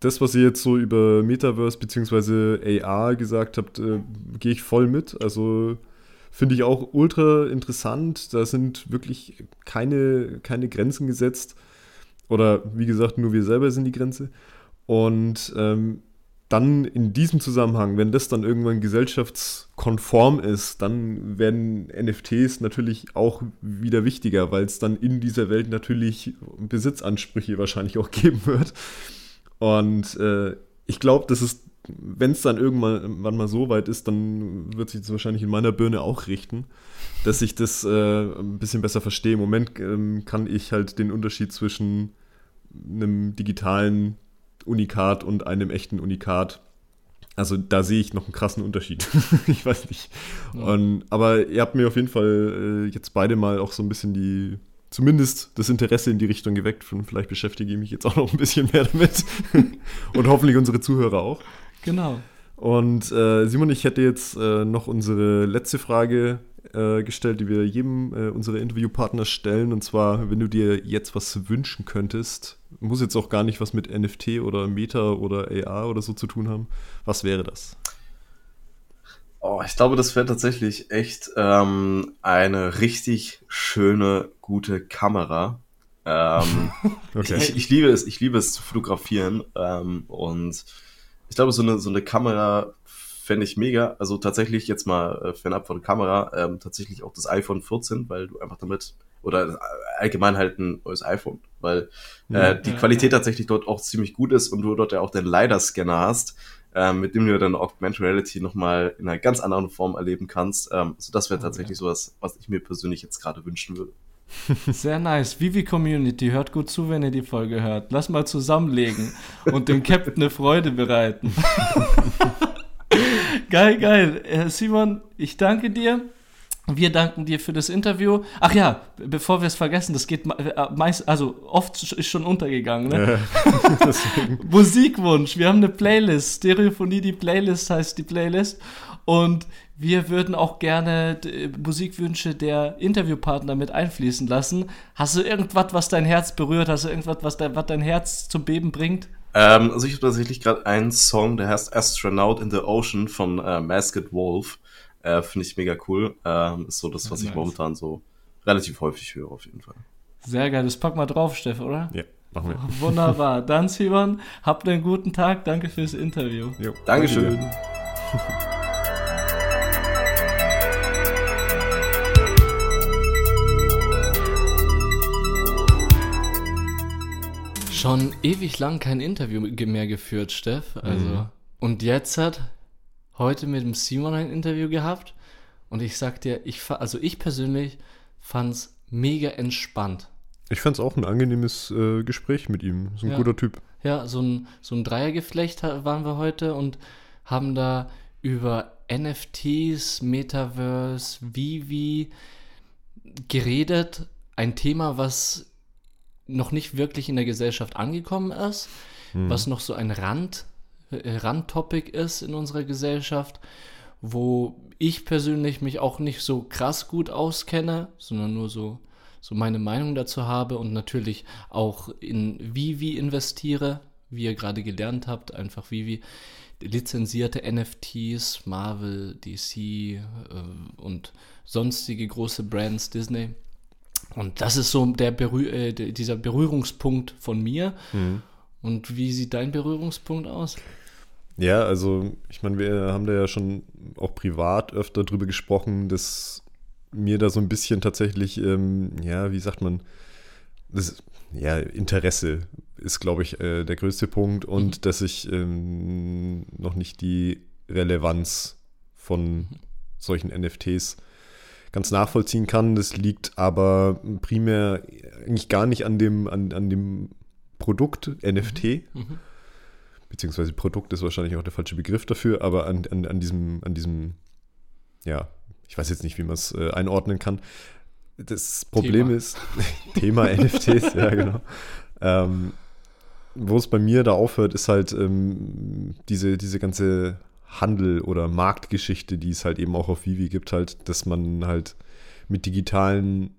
Speaker 2: das, was ihr jetzt so über Metaverse bzw. AR gesagt habt, äh, gehe ich voll mit. Also finde ich auch ultra interessant. Da sind wirklich keine, keine Grenzen gesetzt. Oder wie gesagt, nur wir selber sind die Grenze. Und ähm, dann in diesem Zusammenhang, wenn das dann irgendwann gesellschaftskonform ist, dann werden NFTs natürlich auch wieder wichtiger, weil es dann in dieser Welt natürlich Besitzansprüche wahrscheinlich auch geben wird. Und äh, ich glaube, das ist, wenn es dann irgendwann mal so weit ist, dann wird sich das wahrscheinlich in meiner Birne auch richten, dass ich das äh, ein bisschen besser verstehe. Im Moment ähm, kann ich halt den Unterschied zwischen einem digitalen Unikat und einem echten Unikat. Also da sehe ich noch einen krassen Unterschied. ich weiß nicht. Ja. Und, aber ihr habt mir auf jeden Fall äh, jetzt beide mal auch so ein bisschen die, zumindest das Interesse in die Richtung geweckt. Und vielleicht beschäftige ich mich jetzt auch noch ein bisschen mehr damit. und hoffentlich unsere Zuhörer auch.
Speaker 1: Genau.
Speaker 2: Und äh, Simon, ich hätte jetzt äh, noch unsere letzte Frage äh, gestellt, die wir jedem äh, unserer Interviewpartner stellen. Und zwar, wenn du dir jetzt was wünschen könntest, muss jetzt auch gar nicht was mit NFT oder Meta oder AR oder so zu tun haben. Was wäre das?
Speaker 3: Oh, ich glaube, das wäre tatsächlich echt ähm, eine richtig schöne, gute Kamera. Ähm, okay. ich, ich, liebe es, ich liebe es zu fotografieren ähm, und ich glaube, so eine, so eine Kamera fände ich mega. Also tatsächlich jetzt mal äh, fernab von der Kamera, ähm, tatsächlich auch das iPhone 14, weil du einfach damit, oder allgemein halt ein neues iPhone, weil äh, ja, die ja, Qualität ja. tatsächlich dort auch ziemlich gut ist und du dort ja auch den LiDAR-Scanner hast, ähm, mit dem du dann Augmented Reality nochmal in einer ganz anderen Form erleben kannst. Ähm, also das wäre tatsächlich okay. sowas, was ich mir persönlich jetzt gerade wünschen würde.
Speaker 1: Sehr nice. Vivi Community, hört gut zu, wenn ihr die Folge hört. Lass mal zusammenlegen und dem Captain eine Freude bereiten. geil, geil. Simon, ich danke dir. Wir danken dir für das Interview. Ach ja, bevor wir es vergessen, das geht äh, meist, also oft ist schon untergegangen. Ne? Musikwunsch. Wir haben eine Playlist. Stereophonie, die Playlist heißt die Playlist. Und wir würden auch gerne Musikwünsche der Interviewpartner mit einfließen lassen. Hast du irgendwas, was dein Herz berührt? Hast du irgendwas, was dein, was dein Herz zum Beben bringt?
Speaker 3: Ähm, also ich habe tatsächlich gerade einen Song, der heißt Astronaut in the Ocean von äh, Masked Wolf. Äh, Finde ich mega cool. Ähm, ist so das, was ich momentan so relativ häufig höre, auf jeden Fall.
Speaker 1: Sehr geil. Das pack mal drauf, Steff, oder?
Speaker 2: Ja, machen wir.
Speaker 1: Wunderbar. Dann, Simon, habt einen guten Tag. Danke fürs Interview.
Speaker 3: Jo, Dankeschön.
Speaker 1: Schon ewig lang kein Interview mehr geführt, Steff. Also. Mhm. Und jetzt hat heute mit dem Simon ein Interview gehabt und ich sag dir, ich, also ich persönlich fand's mega entspannt.
Speaker 2: Ich fand's auch ein angenehmes äh, Gespräch mit ihm. Ist ein
Speaker 1: ja.
Speaker 2: guter Typ.
Speaker 1: Ja, so ein, so ein Dreiergeflecht waren wir heute und haben da über NFTs, Metaverse, Vivi geredet. Ein Thema, was noch nicht wirklich in der Gesellschaft angekommen ist, hm. was noch so ein Rand äh, Randtopic ist in unserer Gesellschaft, wo ich persönlich mich auch nicht so krass gut auskenne, sondern nur so, so meine Meinung dazu habe und natürlich auch in Vivi investiere, wie ihr gerade gelernt habt, einfach Vivi lizenzierte NFTs, Marvel, DC äh, und sonstige große Brands, Disney. Und das ist so der Berühr äh, dieser Berührungspunkt von mir. Mhm. Und wie sieht dein Berührungspunkt aus?
Speaker 2: Ja, also ich meine, wir haben da ja schon auch privat öfter drüber gesprochen, dass mir da so ein bisschen tatsächlich, ähm, ja, wie sagt man, das, ja, Interesse ist, glaube ich, äh, der größte Punkt und mhm. dass ich ähm, noch nicht die Relevanz von solchen NFTs ganz nachvollziehen kann. Das liegt aber primär eigentlich gar nicht an dem, an, an dem Produkt NFT, mhm. beziehungsweise Produkt ist wahrscheinlich auch der falsche Begriff dafür, aber an, an, an diesem, an diesem, ja, ich weiß jetzt nicht, wie man es äh, einordnen kann. Das Problem Thema. ist, Thema NFTs, ja, genau. Ähm, wo es bei mir da aufhört, ist halt ähm, diese, diese ganze Handel- oder Marktgeschichte, die es halt eben auch auf Vivi gibt, halt, dass man halt mit digitalen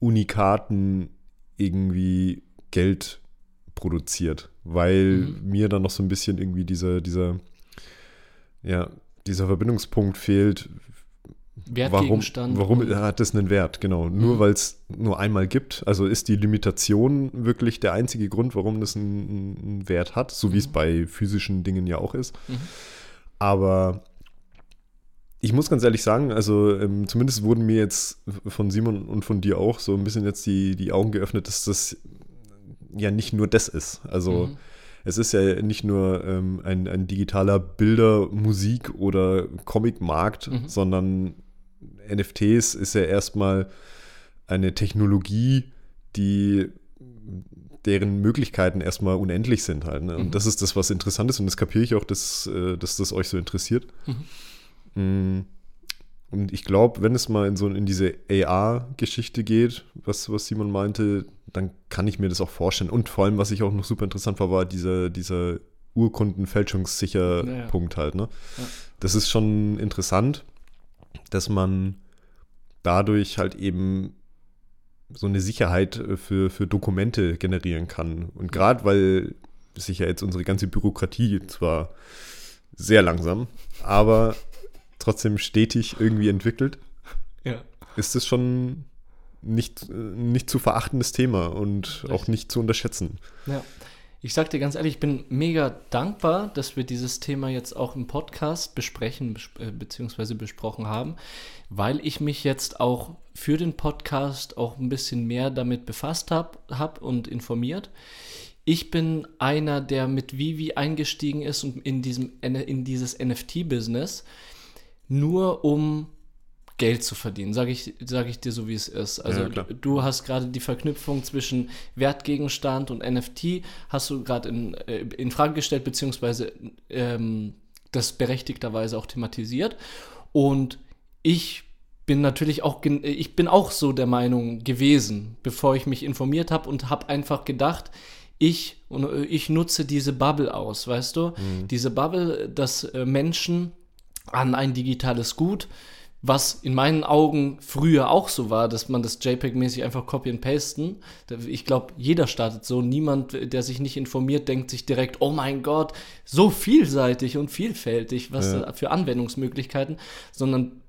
Speaker 2: Unikaten irgendwie Geld produziert, weil mhm. mir dann noch so ein bisschen irgendwie dieser, dieser, ja, dieser Verbindungspunkt fehlt. Warum, warum hat das einen Wert? Genau. Mhm. Nur weil es nur einmal gibt. Also ist die Limitation wirklich der einzige Grund, warum das einen, einen Wert hat, so wie es mhm. bei physischen Dingen ja auch ist. Aber ich muss ganz ehrlich sagen, also ähm, zumindest wurden mir jetzt von Simon und von dir auch so ein bisschen jetzt die, die Augen geöffnet, dass das ja nicht nur das ist. Also mhm. es ist ja nicht nur ähm, ein, ein digitaler Bilder-, Musik- oder Comic-Markt, mhm. sondern NFTs ist ja erstmal eine Technologie, die deren Möglichkeiten erstmal unendlich sind halt. Ne? Und mhm. das ist das, was interessant ist und das kapiere ich auch, dass, äh, dass das euch so interessiert. Mhm. Mm. Und ich glaube, wenn es mal in so in diese AR-Geschichte geht, was, was Simon meinte, dann kann ich mir das auch vorstellen. Und vor allem, was ich auch noch super interessant war, war dieser, dieser Urkundenfälschungssicher ja, Punkt halt. Ne? Ja. Das ist schon interessant, dass man dadurch halt eben so eine Sicherheit für, für Dokumente generieren kann. Und gerade weil sich ja jetzt unsere ganze Bürokratie zwar sehr langsam, aber trotzdem stetig irgendwie entwickelt,
Speaker 1: ja.
Speaker 2: ist es schon nicht, nicht zu verachtendes Thema und Richtig. auch nicht zu unterschätzen.
Speaker 1: Ja. Ich sag dir ganz ehrlich, ich bin mega dankbar, dass wir dieses Thema jetzt auch im Podcast besprechen äh, bzw. besprochen haben, weil ich mich jetzt auch für den Podcast auch ein bisschen mehr damit befasst habe hab und informiert. Ich bin einer, der mit Vivi eingestiegen ist und in, diesem, in dieses NFT-Business nur um Geld zu verdienen, sage ich, sag ich dir so, wie es ist. Also ja, du hast gerade die Verknüpfung zwischen Wertgegenstand und NFT, hast du gerade in, äh, in Frage gestellt, beziehungsweise ähm, das berechtigterweise auch thematisiert. Und ich bin natürlich auch, ich bin auch so der Meinung gewesen, bevor ich mich informiert habe und habe einfach gedacht, ich, ich nutze diese Bubble aus, weißt du? Mhm. Diese Bubble, dass äh, Menschen an ein digitales Gut, was in meinen Augen früher auch so war, dass man das JPEG-mäßig einfach copy and pasten. Ich glaube, jeder startet so. Niemand, der sich nicht informiert, denkt sich direkt, oh mein Gott, so vielseitig und vielfältig, was ja. für Anwendungsmöglichkeiten, sondern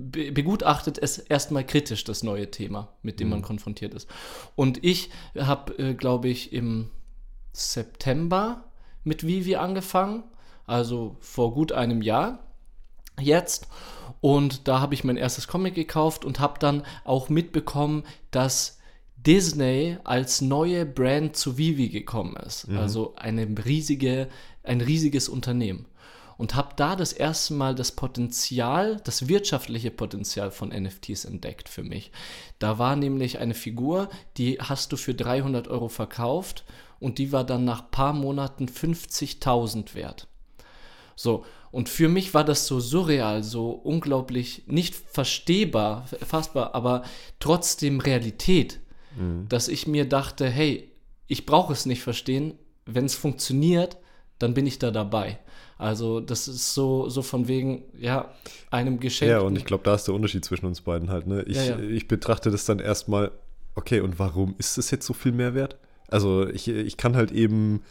Speaker 1: begutachtet es erstmal kritisch, das neue Thema, mit dem mhm. man konfrontiert ist. Und ich habe, äh, glaube ich, im September mit Vivi angefangen, also vor gut einem Jahr jetzt. Und da habe ich mein erstes Comic gekauft und habe dann auch mitbekommen, dass Disney als neue Brand zu Vivi gekommen ist. Mhm. Also eine riesige, ein riesiges Unternehmen. Und habe da das erste Mal das Potenzial, das wirtschaftliche Potenzial von NFTs entdeckt für mich. Da war nämlich eine Figur, die hast du für 300 Euro verkauft und die war dann nach paar Monaten 50.000 wert. So, und für mich war das so surreal, so unglaublich nicht verstehbar, fassbar, aber trotzdem Realität, mhm. dass ich mir dachte, hey, ich brauche es nicht verstehen, wenn es funktioniert, dann bin ich da dabei. Also das ist so, so von wegen, ja, einem Geschenk.
Speaker 2: Ja, und ich glaube, da ist der Unterschied zwischen uns beiden halt. Ne? Ich, ja, ja. ich betrachte das dann erstmal, okay, und warum ist das jetzt so viel Mehrwert? Also ich, ich kann halt eben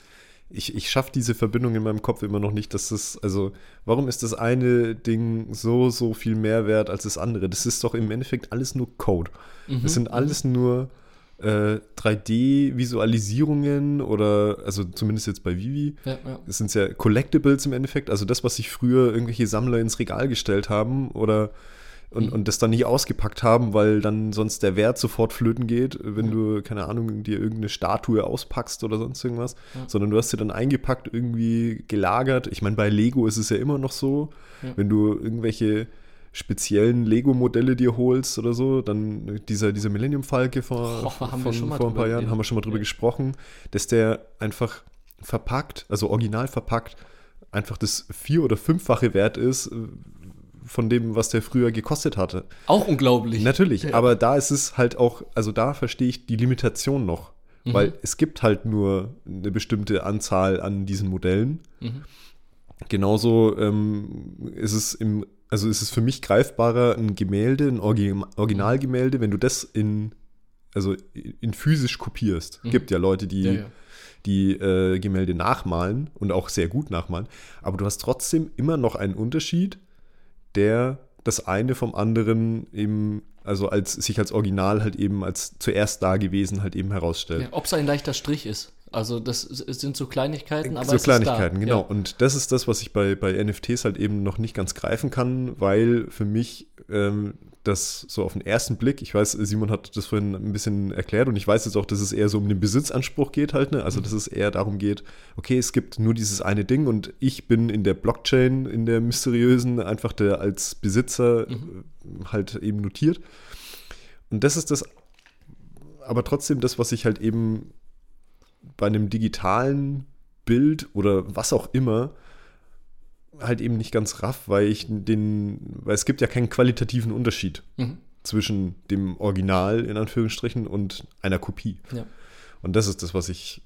Speaker 2: ich, ich schaffe diese Verbindung in meinem Kopf immer noch nicht, dass das, also, warum ist das eine Ding so, so viel mehr wert als das andere? Das ist doch im Endeffekt alles nur Code. Mhm. Das sind alles nur äh, 3D-Visualisierungen oder, also zumindest jetzt bei Vivi, ja, ja. das sind ja Collectibles im Endeffekt, also das, was sich früher irgendwelche Sammler ins Regal gestellt haben oder und, mhm. und das dann nicht ausgepackt haben, weil dann sonst der Wert sofort flöten geht, wenn ja. du, keine Ahnung, dir irgendeine Statue auspackst oder sonst irgendwas, ja. sondern du hast sie dann eingepackt, irgendwie gelagert. Ich meine, bei Lego ist es ja immer noch so, ja. wenn du irgendwelche speziellen Lego-Modelle dir holst oder so, dann dieser, dieser Millennium-Falke vor, oh, von, vor ein paar Jahren, haben wir schon mal drüber gesprochen, dass der einfach verpackt, also original verpackt, einfach das vier- oder fünffache Wert ist, von dem, was der früher gekostet hatte.
Speaker 1: Auch unglaublich.
Speaker 2: Natürlich, ja. aber da ist es halt auch, also da verstehe ich die Limitation noch. Mhm. Weil es gibt halt nur eine bestimmte Anzahl an diesen Modellen. Mhm. Genauso ähm, ist es im, also ist es für mich greifbarer, ein Gemälde, ein Originalgemälde, wenn du das in, also in physisch kopierst. Mhm. Gibt ja Leute, die ja, ja die äh, Gemälde nachmalen und auch sehr gut nachmalen. Aber du hast trotzdem immer noch einen Unterschied der das eine vom anderen eben, also als sich als Original halt eben als zuerst da gewesen halt eben herausstellt. Ja,
Speaker 1: Ob es ein leichter Strich ist. Also das sind so Kleinigkeiten, aber
Speaker 2: so Kleinigkeiten, genau. Ja. Und das ist das, was ich bei, bei NFTs halt eben noch nicht ganz greifen kann, weil für mich ähm, das so auf den ersten Blick, ich weiß, Simon hat das vorhin ein bisschen erklärt und ich weiß jetzt auch, dass es eher so um den Besitzanspruch geht halt, ne? Also, dass es eher darum geht, okay, es gibt nur dieses eine Ding und ich bin in der Blockchain, in der mysteriösen, einfach der als Besitzer mhm. halt eben notiert. Und das ist das, aber trotzdem das, was ich halt eben bei einem digitalen Bild oder was auch immer halt eben nicht ganz raff, weil ich den, weil es gibt ja keinen qualitativen Unterschied mhm. zwischen dem Original in Anführungsstrichen und einer Kopie. Ja. Und das ist das, was ich,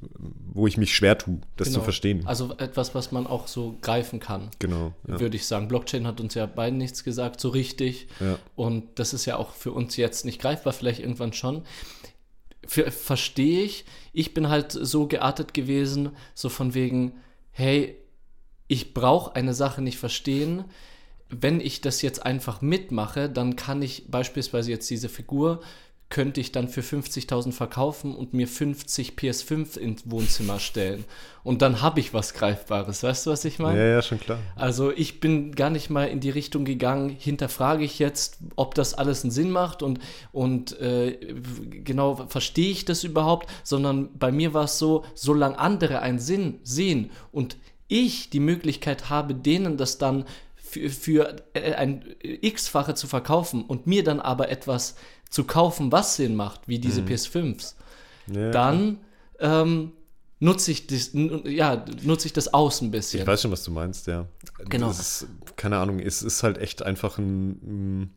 Speaker 2: wo ich mich schwer tue, das genau. zu verstehen.
Speaker 1: Also etwas, was man auch so greifen kann.
Speaker 2: Genau.
Speaker 1: Ja. Würde ich sagen. Blockchain hat uns ja beiden nichts gesagt, so richtig. Ja. Und das ist ja auch für uns jetzt nicht greifbar, vielleicht irgendwann schon. Verstehe ich. Ich bin halt so geartet gewesen, so von wegen, hey, ich brauche eine Sache nicht verstehen. Wenn ich das jetzt einfach mitmache, dann kann ich beispielsweise jetzt diese Figur, könnte ich dann für 50.000 verkaufen und mir 50 PS5 ins Wohnzimmer stellen. Und dann habe ich was Greifbares. Weißt du, was ich meine?
Speaker 2: Ja, ja, schon klar.
Speaker 1: Also ich bin gar nicht mal in die Richtung gegangen, hinterfrage ich jetzt, ob das alles einen Sinn macht und, und äh, genau verstehe ich das überhaupt, sondern bei mir war es so, solange andere einen Sinn sehen und ich die Möglichkeit habe, denen das dann für, für äh, ein x-fache zu verkaufen und mir dann aber etwas zu kaufen, was Sinn macht, wie diese mhm. PS5s, ja, dann ähm, nutze ich, das, ja, nutze ich das aus ein bisschen.
Speaker 2: Ich weiß schon, was du meinst, ja.
Speaker 1: Genau.
Speaker 2: Ist, keine Ahnung, es ist halt echt einfach ein,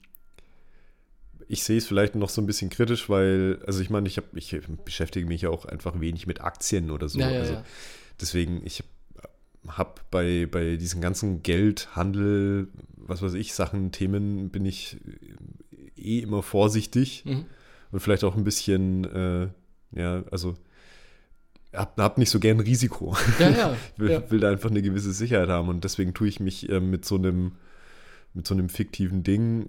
Speaker 2: ich sehe es vielleicht noch so ein bisschen kritisch, weil, also ich meine, ich, hab, ich beschäftige mich ja auch einfach wenig mit Aktien oder so.
Speaker 1: Ja, ja,
Speaker 2: also deswegen, ich habe bei, bei diesen ganzen Geldhandel, was weiß ich, Sachen, Themen, bin ich eh immer vorsichtig
Speaker 1: Mhm.
Speaker 2: und vielleicht auch ein bisschen, äh, ja, also hab, hab nicht so gern Risiko.
Speaker 1: Ja, ja.
Speaker 2: Ich will,
Speaker 1: ja.
Speaker 2: will da einfach eine gewisse Sicherheit haben und deswegen tue ich mich äh, mit so einem mit so einem fiktiven Ding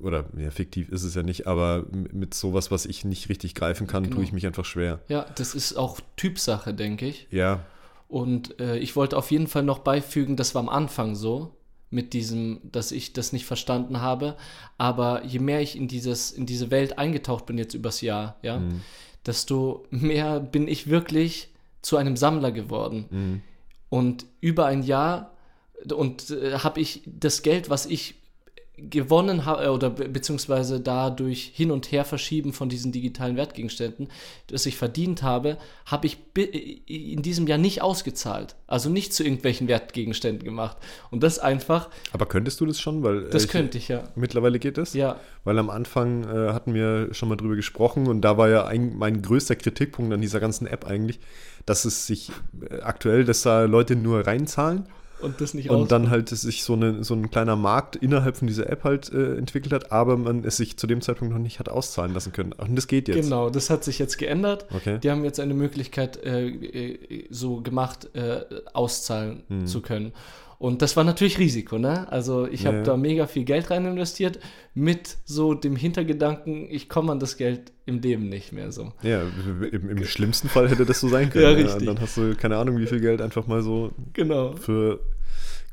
Speaker 2: oder ja, fiktiv ist es ja nicht, aber mit sowas, was ich nicht richtig greifen kann,
Speaker 1: Genau.
Speaker 2: tue ich mich einfach schwer.
Speaker 1: ja, das ist auch Typsache, denke ich.
Speaker 2: Ja,
Speaker 1: Und äh, ich wollte auf jeden Fall noch beifügen, das war am Anfang so, mit diesem, dass ich das nicht verstanden habe. Aber je mehr ich in, dieses, in diese Welt eingetaucht bin jetzt übers Jahr, ja,
Speaker 2: Mhm.
Speaker 1: desto mehr bin ich wirklich zu einem Sammler geworden.
Speaker 2: Mhm.
Speaker 1: Und über ein Jahr und äh, habe ich das Geld, was ich gewonnen habe oder be beziehungsweise dadurch hin und her verschieben von diesen digitalen Wertgegenständen, das ich verdient habe, habe ich bi- in diesem Jahr nicht ausgezahlt. Also nicht zu irgendwelchen Wertgegenständen gemacht. Und das einfach,
Speaker 2: aber könntest du das schon? Weil äh,
Speaker 1: das könnte ich ja.
Speaker 2: Mittlerweile geht es?
Speaker 1: Ja,
Speaker 2: Weil am Anfang äh, hatten wir schon mal drüber gesprochen und da war ja ein, mein größter Kritikpunkt an dieser ganzen App eigentlich, dass es sich äh, aktuell, dass da Leute nur reinzahlen
Speaker 1: und das nicht
Speaker 2: und dann halt sich so, eine, so ein kleiner Markt innerhalb von dieser App halt äh, entwickelt hat, aber man es sich zu dem Zeitpunkt noch nicht hat auszahlen lassen können. Und das geht jetzt.
Speaker 1: Genau, das hat sich jetzt geändert.
Speaker 2: Okay.
Speaker 1: Die haben jetzt eine Möglichkeit äh, äh, so gemacht, äh, auszahlen
Speaker 2: Hm.
Speaker 1: zu können. Und das war natürlich Risiko, ne? Also ich
Speaker 2: Ja,
Speaker 1: habe
Speaker 2: ja.
Speaker 1: da mega viel Geld rein investiert mit so dem Hintergedanken, ich komme an das Geld im Leben nicht mehr so.
Speaker 2: Ja, im, im schlimmsten Fall hätte das so sein können.
Speaker 1: Ja, richtig.
Speaker 2: Dann hast du keine Ahnung, wie viel Geld einfach mal so
Speaker 1: Genau.
Speaker 2: für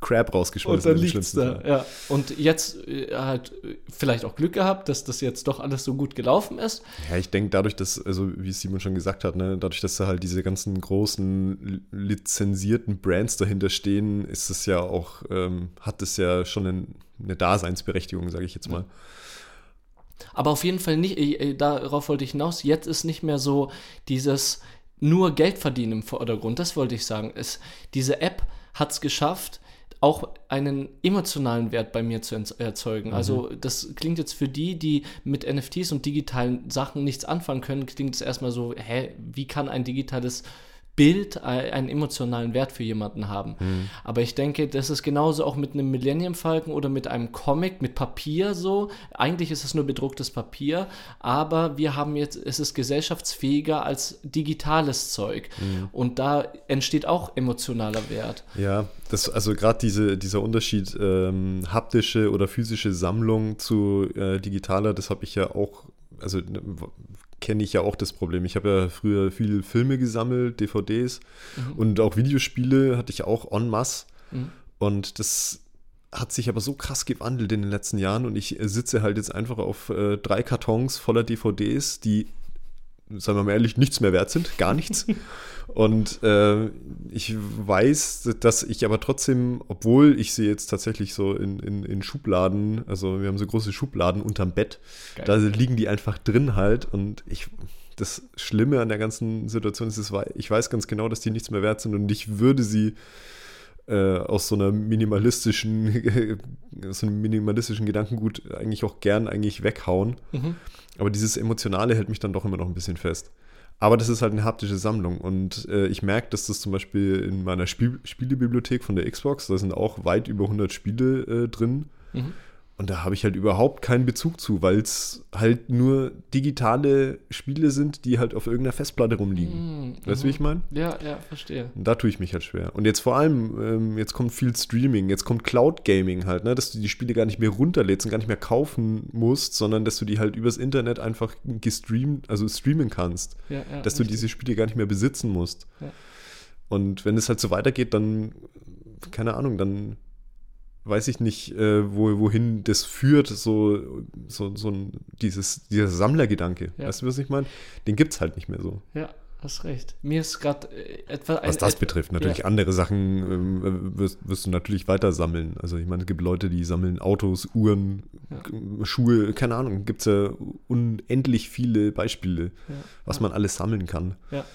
Speaker 2: Crap rausgeschmissen.
Speaker 1: Und dann liegt's da,
Speaker 2: Fall.
Speaker 1: ja. Und jetzt äh, halt vielleicht auch Glück gehabt, dass das jetzt doch alles so gut gelaufen ist.
Speaker 2: Ja, ich denke, dadurch, dass, also wie Simon schon gesagt hat, ne, dadurch, dass da halt diese ganzen großen li- lizenzierten Brands dahinter stehen, ist es ja auch, ähm, hat es ja schon ein, eine Daseinsberechtigung, sage ich jetzt mal.
Speaker 1: Aber auf jeden Fall nicht, äh, äh, darauf wollte ich hinaus, jetzt ist nicht mehr so dieses nur Geld verdienen im Vordergrund, das wollte ich sagen. Es, diese App hat es geschafft, auch einen emotionalen Wert bei mir zu erzeugen. Also das klingt jetzt für die, die mit NFTs und digitalen Sachen nichts anfangen können, klingt es erstmal so, hä, wie kann ein digitales Bild äh, einen emotionalen Wert für jemanden haben. Aber ich denke, das ist genauso auch mit einem Millennium Falcon oder mit einem Comic, mit Papier so. Eigentlich ist es nur bedrucktes Papier, aber wir haben jetzt, es ist gesellschaftsfähiger als digitales Zeug. Und da entsteht auch emotionaler Wert.
Speaker 2: Ja, das, also gerade diese, dieser Unterschied ähm, haptische oder physische Sammlung zu äh, digitaler, das habe ich ja auch, also ne, kenne ich ja auch das Problem. Ich habe ja früher viel Filme gesammelt, DVDs und auch Videospiele hatte ich auch en masse.
Speaker 1: Mhm.
Speaker 2: Und das hat sich aber so krass gewandelt in den letzten Jahren und ich äh, sitze halt jetzt einfach auf äh, drei Kartons voller DVDs, die, sagen wir mal ehrlich, nichts mehr wert sind, gar nichts. und äh, ich weiß, dass ich aber trotzdem, obwohl ich sie jetzt tatsächlich so in, in, in Schubladen, also wir haben so große Schubladen unterm Bett,
Speaker 1: Geil.
Speaker 2: da liegen die einfach drin halt und ich. Das Schlimme an der ganzen Situation ist, ich weiß ganz genau, dass die nichts mehr wert sind und ich würde sie äh, aus so einer minimalistischen, so einem minimalistischen Gedankengut eigentlich auch gern eigentlich weghauen.
Speaker 1: Mhm.
Speaker 2: Aber dieses Emotionale hält mich dann doch immer noch ein bisschen fest. Aber das ist halt eine haptische Sammlung und äh, ich merke, dass das zum Beispiel in meiner Spiel Spielebibliothek von der Xbox, da sind auch weit über 100 Spiele äh, drin
Speaker 1: Mhm.
Speaker 2: Und da habe ich halt überhaupt keinen Bezug zu, weil es halt nur digitale Spiele sind, die halt auf irgendeiner Festplatte rumliegen.
Speaker 1: Mhm.
Speaker 2: Weißt du, wie ich meine?
Speaker 1: Ja, ja, verstehe.
Speaker 2: Und da tue ich mich halt schwer. Und jetzt vor allem, ähm, jetzt kommt viel Streaming, jetzt kommt Cloud Gaming halt, ne, dass du die Spiele gar nicht mehr runterlädst und gar nicht mehr kaufen musst, sondern dass du die halt übers Internet einfach gestreamt, also streamen kannst.
Speaker 1: Ja, ja,
Speaker 2: dass du
Speaker 1: richtig.
Speaker 2: diese Spiele gar nicht mehr besitzen musst.
Speaker 1: Ja.
Speaker 2: Und wenn es halt so weitergeht, dann, keine Ahnung, dann weiß ich nicht, äh, wo, wohin das führt, so, so, so ein, dieses, dieser Sammlergedanke.
Speaker 1: Ja.
Speaker 2: Weißt du, was ich meine? Den gibt es halt nicht mehr so.
Speaker 1: Ja, hast recht. Mir ist gerade äh, etwa
Speaker 2: Was das
Speaker 1: et-
Speaker 2: betrifft, natürlich
Speaker 1: Ja.
Speaker 2: andere Sachen ähm, wirst, wirst du natürlich weiter sammeln. Also ich meine, es gibt Leute, die sammeln Autos, Uhren,
Speaker 1: Ja.
Speaker 2: Schuhe, keine Ahnung, gibt es ja unendlich viele Beispiele, was man alles sammeln kann.
Speaker 1: Ja.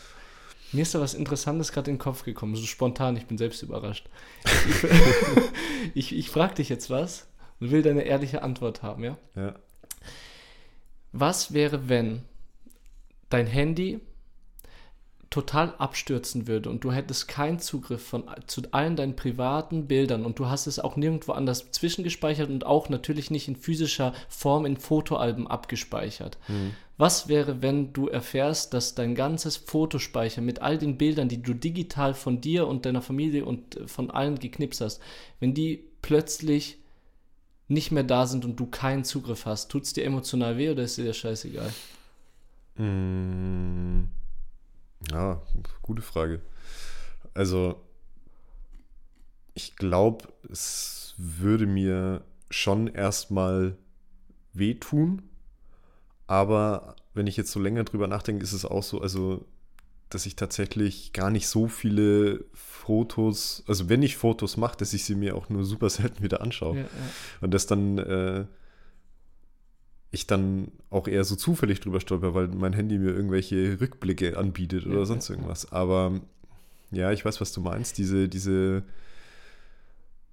Speaker 1: Mir ist da was Interessantes gerade in den Kopf gekommen, so spontan, ich bin selbst überrascht. Ich, ich, frage dich jetzt was und will deine ehrliche Antwort haben, ja?
Speaker 2: Ja.
Speaker 1: Was wäre, wenn dein Handy total abstürzen würde und du hättest keinen Zugriff von, zu allen deinen privaten Bildern und du hast es auch nirgendwo anders zwischengespeichert und auch natürlich nicht in physischer Form in Fotoalben abgespeichert.
Speaker 2: Mhm.
Speaker 1: Was wäre, wenn du erfährst, dass dein ganzes Fotospeicher mit all den Bildern, die du digital von dir und deiner Familie und äh, von allen geknipst hast, wenn die plötzlich nicht mehr da sind und du keinen Zugriff hast, tut es dir emotional weh oder ist dir das scheißegal?
Speaker 2: Mm, Ja, gute Frage. Also, ich glaube, es würde mir schon erstmal wehtun, aber wenn ich jetzt so länger drüber nachdenke, ist es auch so, also, dass ich tatsächlich gar nicht so viele Fotos, also wenn ich Fotos mache, dass ich sie mir auch nur super selten wieder anschaue.
Speaker 1: Ja, ja.
Speaker 2: Und dass dann äh, ich dann auch eher so zufällig drüber stolper, weil mein Handy mir irgendwelche Rückblicke anbietet oder
Speaker 1: Ja,
Speaker 2: sonst irgendwas. Aber ja, ich weiß, was du meinst. Diese, diese,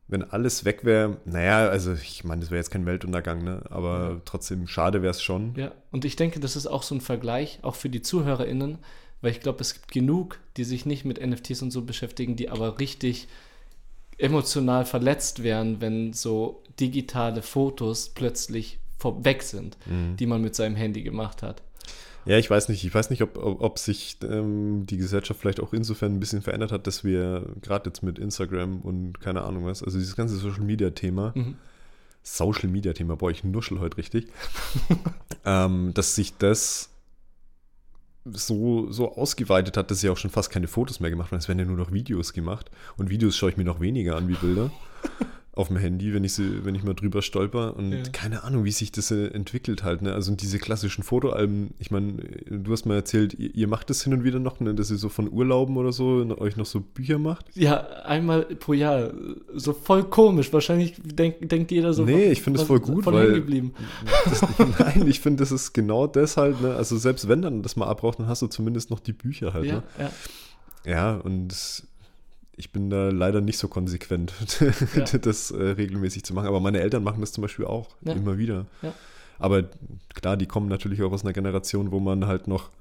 Speaker 2: wenn alles weg wäre, naja, also ich meine, das wäre jetzt kein Weltuntergang, ne? Aber
Speaker 1: Ja.
Speaker 2: trotzdem schade wäre es schon.
Speaker 1: Ja, und ich denke, das ist auch so ein Vergleich, auch für die ZuhörerInnen, weil ich glaube, es gibt genug, die sich nicht mit NFTs und so beschäftigen, die aber richtig emotional verletzt wären, wenn so digitale Fotos plötzlich vor- weg sind,
Speaker 2: Mhm.
Speaker 1: die man mit seinem Handy gemacht hat.
Speaker 2: Ja, ich weiß nicht. Ich weiß nicht, ob, ob, ob sich ähm, die Gesellschaft vielleicht auch insofern ein bisschen verändert hat, dass wir gerade jetzt mit Instagram und keine Ahnung was, also dieses ganze Social Media Thema,
Speaker 1: Mhm.
Speaker 2: Social Media Thema, boah, ich nuschel heute richtig, ähm, dass sich das so, so ausgeweitet hat, dass ja auch schon fast keine Fotos mehr gemacht werden. Es werden ja nur noch Videos gemacht. Und Videos schaue ich mir noch weniger an wie Bilder auf dem Handy, wenn ich, sie, wenn ich mal drüber stolper. Und
Speaker 1: Ja.
Speaker 2: keine Ahnung, wie sich das äh, entwickelt halt. Ne? Also diese klassischen Fotoalben, ich meine, du hast mal erzählt, ihr, ihr macht das hin und wieder noch, ne? dass ihr so von Urlauben oder so euch noch so Bücher macht.
Speaker 1: Ja, einmal pro Jahr. So voll komisch. Wahrscheinlich denk, denkt jeder so.
Speaker 2: Nee, ich finde es
Speaker 1: was-
Speaker 2: voll gut,
Speaker 1: voll
Speaker 2: weil-
Speaker 1: geblieben.
Speaker 2: Das, nein, ich finde, das ist genau das halt. Ne? Also selbst wenn dann das mal abbraucht, dann hast du zumindest noch die Bücher halt.
Speaker 1: Ja,
Speaker 2: Ne?
Speaker 1: ja.
Speaker 2: Ja, und ich bin da leider nicht so konsequent,
Speaker 1: Ja.
Speaker 2: das äh, regelmäßig zu machen. Aber meine Eltern machen das zum Beispiel auch
Speaker 1: Ja.
Speaker 2: immer wieder.
Speaker 1: Ja.
Speaker 2: Aber klar, die kommen natürlich auch aus einer Generation, wo man halt noch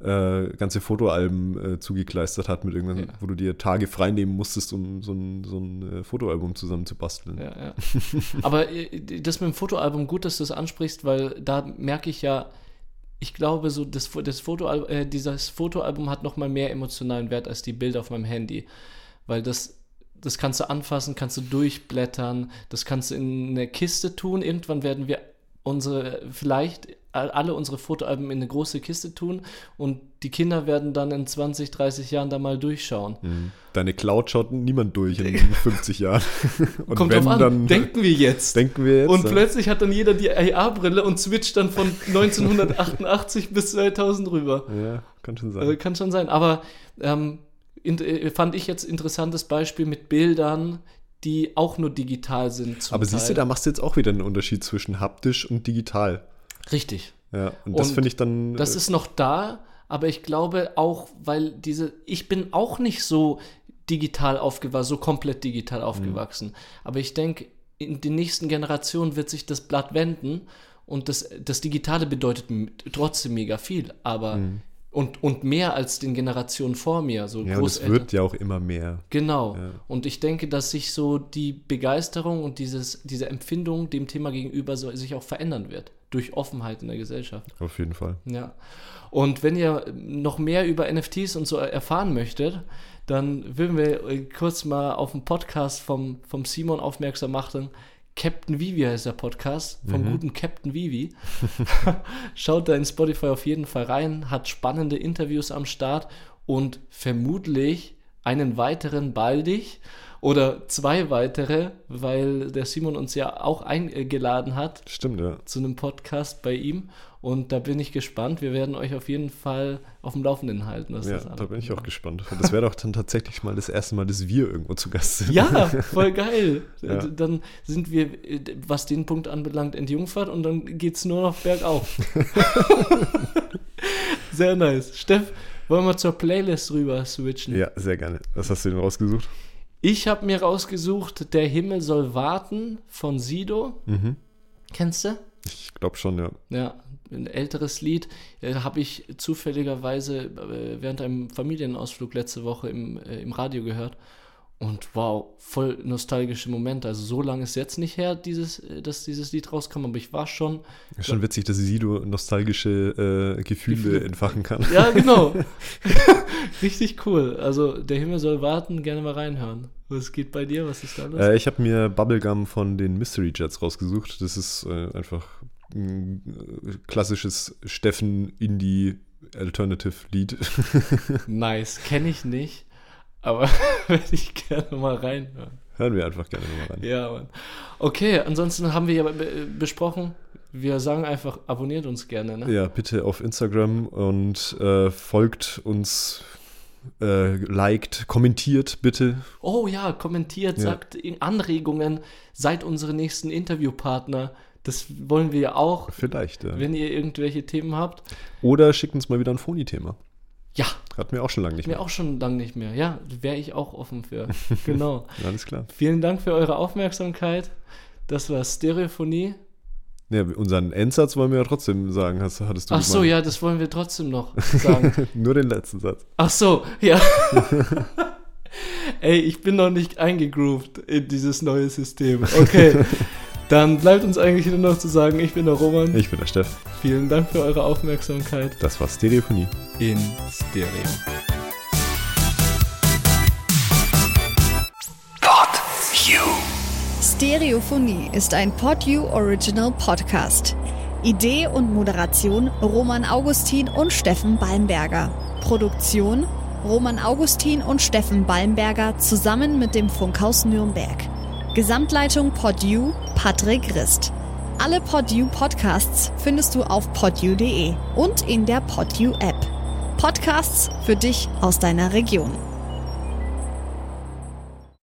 Speaker 2: äh, ganze Fotoalben äh, zugekleistert hat, mit irgendwann,
Speaker 1: Ja.
Speaker 2: wo du dir Tage frei nehmen musstest, um so ein, so ein äh, Fotoalbum zusammen zu basteln.
Speaker 1: Ja, ja. Aber äh, das mit dem Fotoalbum, gut, dass du es ansprichst, weil da merke ich ja, ich glaube, so das, das Fotoalbum, äh, dieses Fotoalbum hat noch mal mehr emotionalen Wert als die Bilder auf meinem Handy. Weil das, das kannst du anfassen, kannst du durchblättern, das kannst du in eine Kiste tun. Irgendwann werden wir unsere, vielleicht all- alle unsere Fotoalben in eine große Kiste tun und die Kinder werden dann in 20, 30 Jahren da mal durchschauen.
Speaker 2: Mhm. Deine Cloud schaut niemand durch in 50 Jahren. Und
Speaker 1: Kommt
Speaker 2: wenn,
Speaker 1: drauf an,
Speaker 2: dann
Speaker 1: denken wir jetzt.
Speaker 2: denken wir jetzt.
Speaker 1: Und
Speaker 2: äh,
Speaker 1: plötzlich hat dann jeder die AR-Brille und switcht dann von 1988 bis 2000 rüber.
Speaker 2: Ja, kann schon sein.
Speaker 1: Also kann schon sein. Aber ähm, äh, fand ich jetzt interessantes Beispiel mit Bildern, die auch nur digital sind.
Speaker 2: Aber siehst du, da machst du jetzt auch wieder einen Unterschied zwischen haptisch und digital.
Speaker 1: Richtig.
Speaker 2: Ja, und das finde ich dann.
Speaker 1: Das
Speaker 2: äh,
Speaker 1: ist noch da, aber ich glaube auch, weil diese, ich bin auch nicht so digital aufgewachsen, so komplett digital aufgewachsen. Aber ich denke, in den nächsten Generationen wird sich das Blatt wenden und das, das Digitale bedeutet trotzdem mega viel, aber und, und mehr als den Generationen vor mir, so
Speaker 2: ja, und es wird ja auch immer mehr.
Speaker 1: Genau.
Speaker 2: Ja.
Speaker 1: Und ich denke, dass sich so die Begeisterung und dieses, diese Empfindung dem Thema gegenüber so, sich auch verändern wird. Durch Offenheit in der Gesellschaft.
Speaker 2: Auf jeden Fall.
Speaker 1: Ja. Und wenn ihr noch mehr über NFTs und so erfahren möchtet, dann würden wir kurz mal auf den Podcast vom, vom Simon aufmerksam machen. Captain Vivi heißt der Podcast, vom guten Captain Vivi. Schaut da in Spotify auf jeden Fall rein, hat spannende Interviews am Start und vermutlich einen weiteren baldig oder zwei weitere, weil der Simon uns ja auch eingeladen hat
Speaker 2: Stimmt, ja.
Speaker 1: zu einem Podcast bei ihm. Und da bin ich gespannt. Wir werden euch auf jeden Fall auf dem Laufenden halten. Was
Speaker 2: Ja,
Speaker 1: das
Speaker 2: da bin ich auch gespannt. Das wäre doch dann tatsächlich mal das erste Mal, dass wir irgendwo zu Gast sind.
Speaker 1: Ja, voll geil.
Speaker 2: Ja.
Speaker 1: D- Dann sind wir, was den Punkt anbelangt, entjungfert und dann geht es nur noch bergauf. Sehr nice. Steff, wollen wir zur Playlist rüber switchen?
Speaker 2: Ja, sehr gerne. Was hast du denn rausgesucht?
Speaker 1: Ich habe mir rausgesucht, Der Himmel soll warten von Sido.
Speaker 2: Mhm.
Speaker 1: Kennst du?
Speaker 2: Ich glaube schon, ja.
Speaker 1: Ja, ein älteres Lied äh, habe ich zufälligerweise äh, während einem Familienausflug letzte Woche im, äh, im Radio gehört. Und wow, voll nostalgische Momente. Also so lange ist jetzt nicht her, dieses, äh, dass dieses Lied rauskam, aber ich war schon.
Speaker 2: Ist schon witzig, dass Sido nostalgische äh, Gefühle,
Speaker 1: Gefühle.
Speaker 2: entfachen kann.
Speaker 1: Ja, genau. Richtig cool. Also der Himmel soll warten, gerne mal reinhören. Was geht bei dir? Was ist da los?
Speaker 2: Äh, ich habe mir Bubblegum von den Mystery Jets rausgesucht. Das ist äh, einfach ein äh, klassisches Steffen Indie Alternative Lied.
Speaker 1: nice, kenne ich nicht, aber werde ich gerne mal reinhören.
Speaker 2: Hören wir einfach gerne nochmal rein.
Speaker 1: Ja, Mann. Okay, ansonsten haben wir ja be besprochen, wir sagen einfach, abonniert uns gerne, ne?
Speaker 2: Ja, bitte auf Instagram und äh, folgt uns, äh, liked, kommentiert bitte.
Speaker 1: Oh ja, kommentiert,
Speaker 2: Ja.
Speaker 1: sagt Anregungen, seid unsere nächsten Interviewpartner. Das wollen wir ja auch,
Speaker 2: Vielleicht. Ja.
Speaker 1: wenn ihr irgendwelche Themen habt.
Speaker 2: Oder schickt uns mal wieder ein Phony-Thema.
Speaker 1: Ja,
Speaker 2: Hatten wir auch schon lange nicht
Speaker 1: mir
Speaker 2: mehr.
Speaker 1: auch schon lange nicht mehr. Ja, wäre ich auch offen für. Genau.
Speaker 2: Alles klar.
Speaker 1: Vielen Dank für eure Aufmerksamkeit. Das war Stereophonie.
Speaker 2: Ja, unseren Endsatz wollen wir ja trotzdem sagen, hast, hattest du
Speaker 1: Ach so,
Speaker 2: gemeint.
Speaker 1: ja, das wollen wir trotzdem noch sagen.
Speaker 2: Nur den letzten Satz.
Speaker 1: Ach so, ja. Ey, ich bin noch nicht eingegroovt in dieses neue System. Okay, dann bleibt uns eigentlich nur noch zu sagen, ich bin der Roman.
Speaker 2: Ich bin der Steff.
Speaker 1: Vielen Dank für eure Aufmerksamkeit
Speaker 2: Das war Stereophonie.
Speaker 1: In Stereo.
Speaker 4: Stereophonie ist ein PodU Original Podcast. Idee und Moderation Roman Augustin und Steffen Balmberger. Produktion Roman Augustin und Steffen Balmberger zusammen mit dem Funkhaus Nürnberg. Gesamtleitung PodU Patrick Rist. Alle PodU Podcasts findest du auf podu.de und in der PodU App. Podcasts für dich aus deiner Region.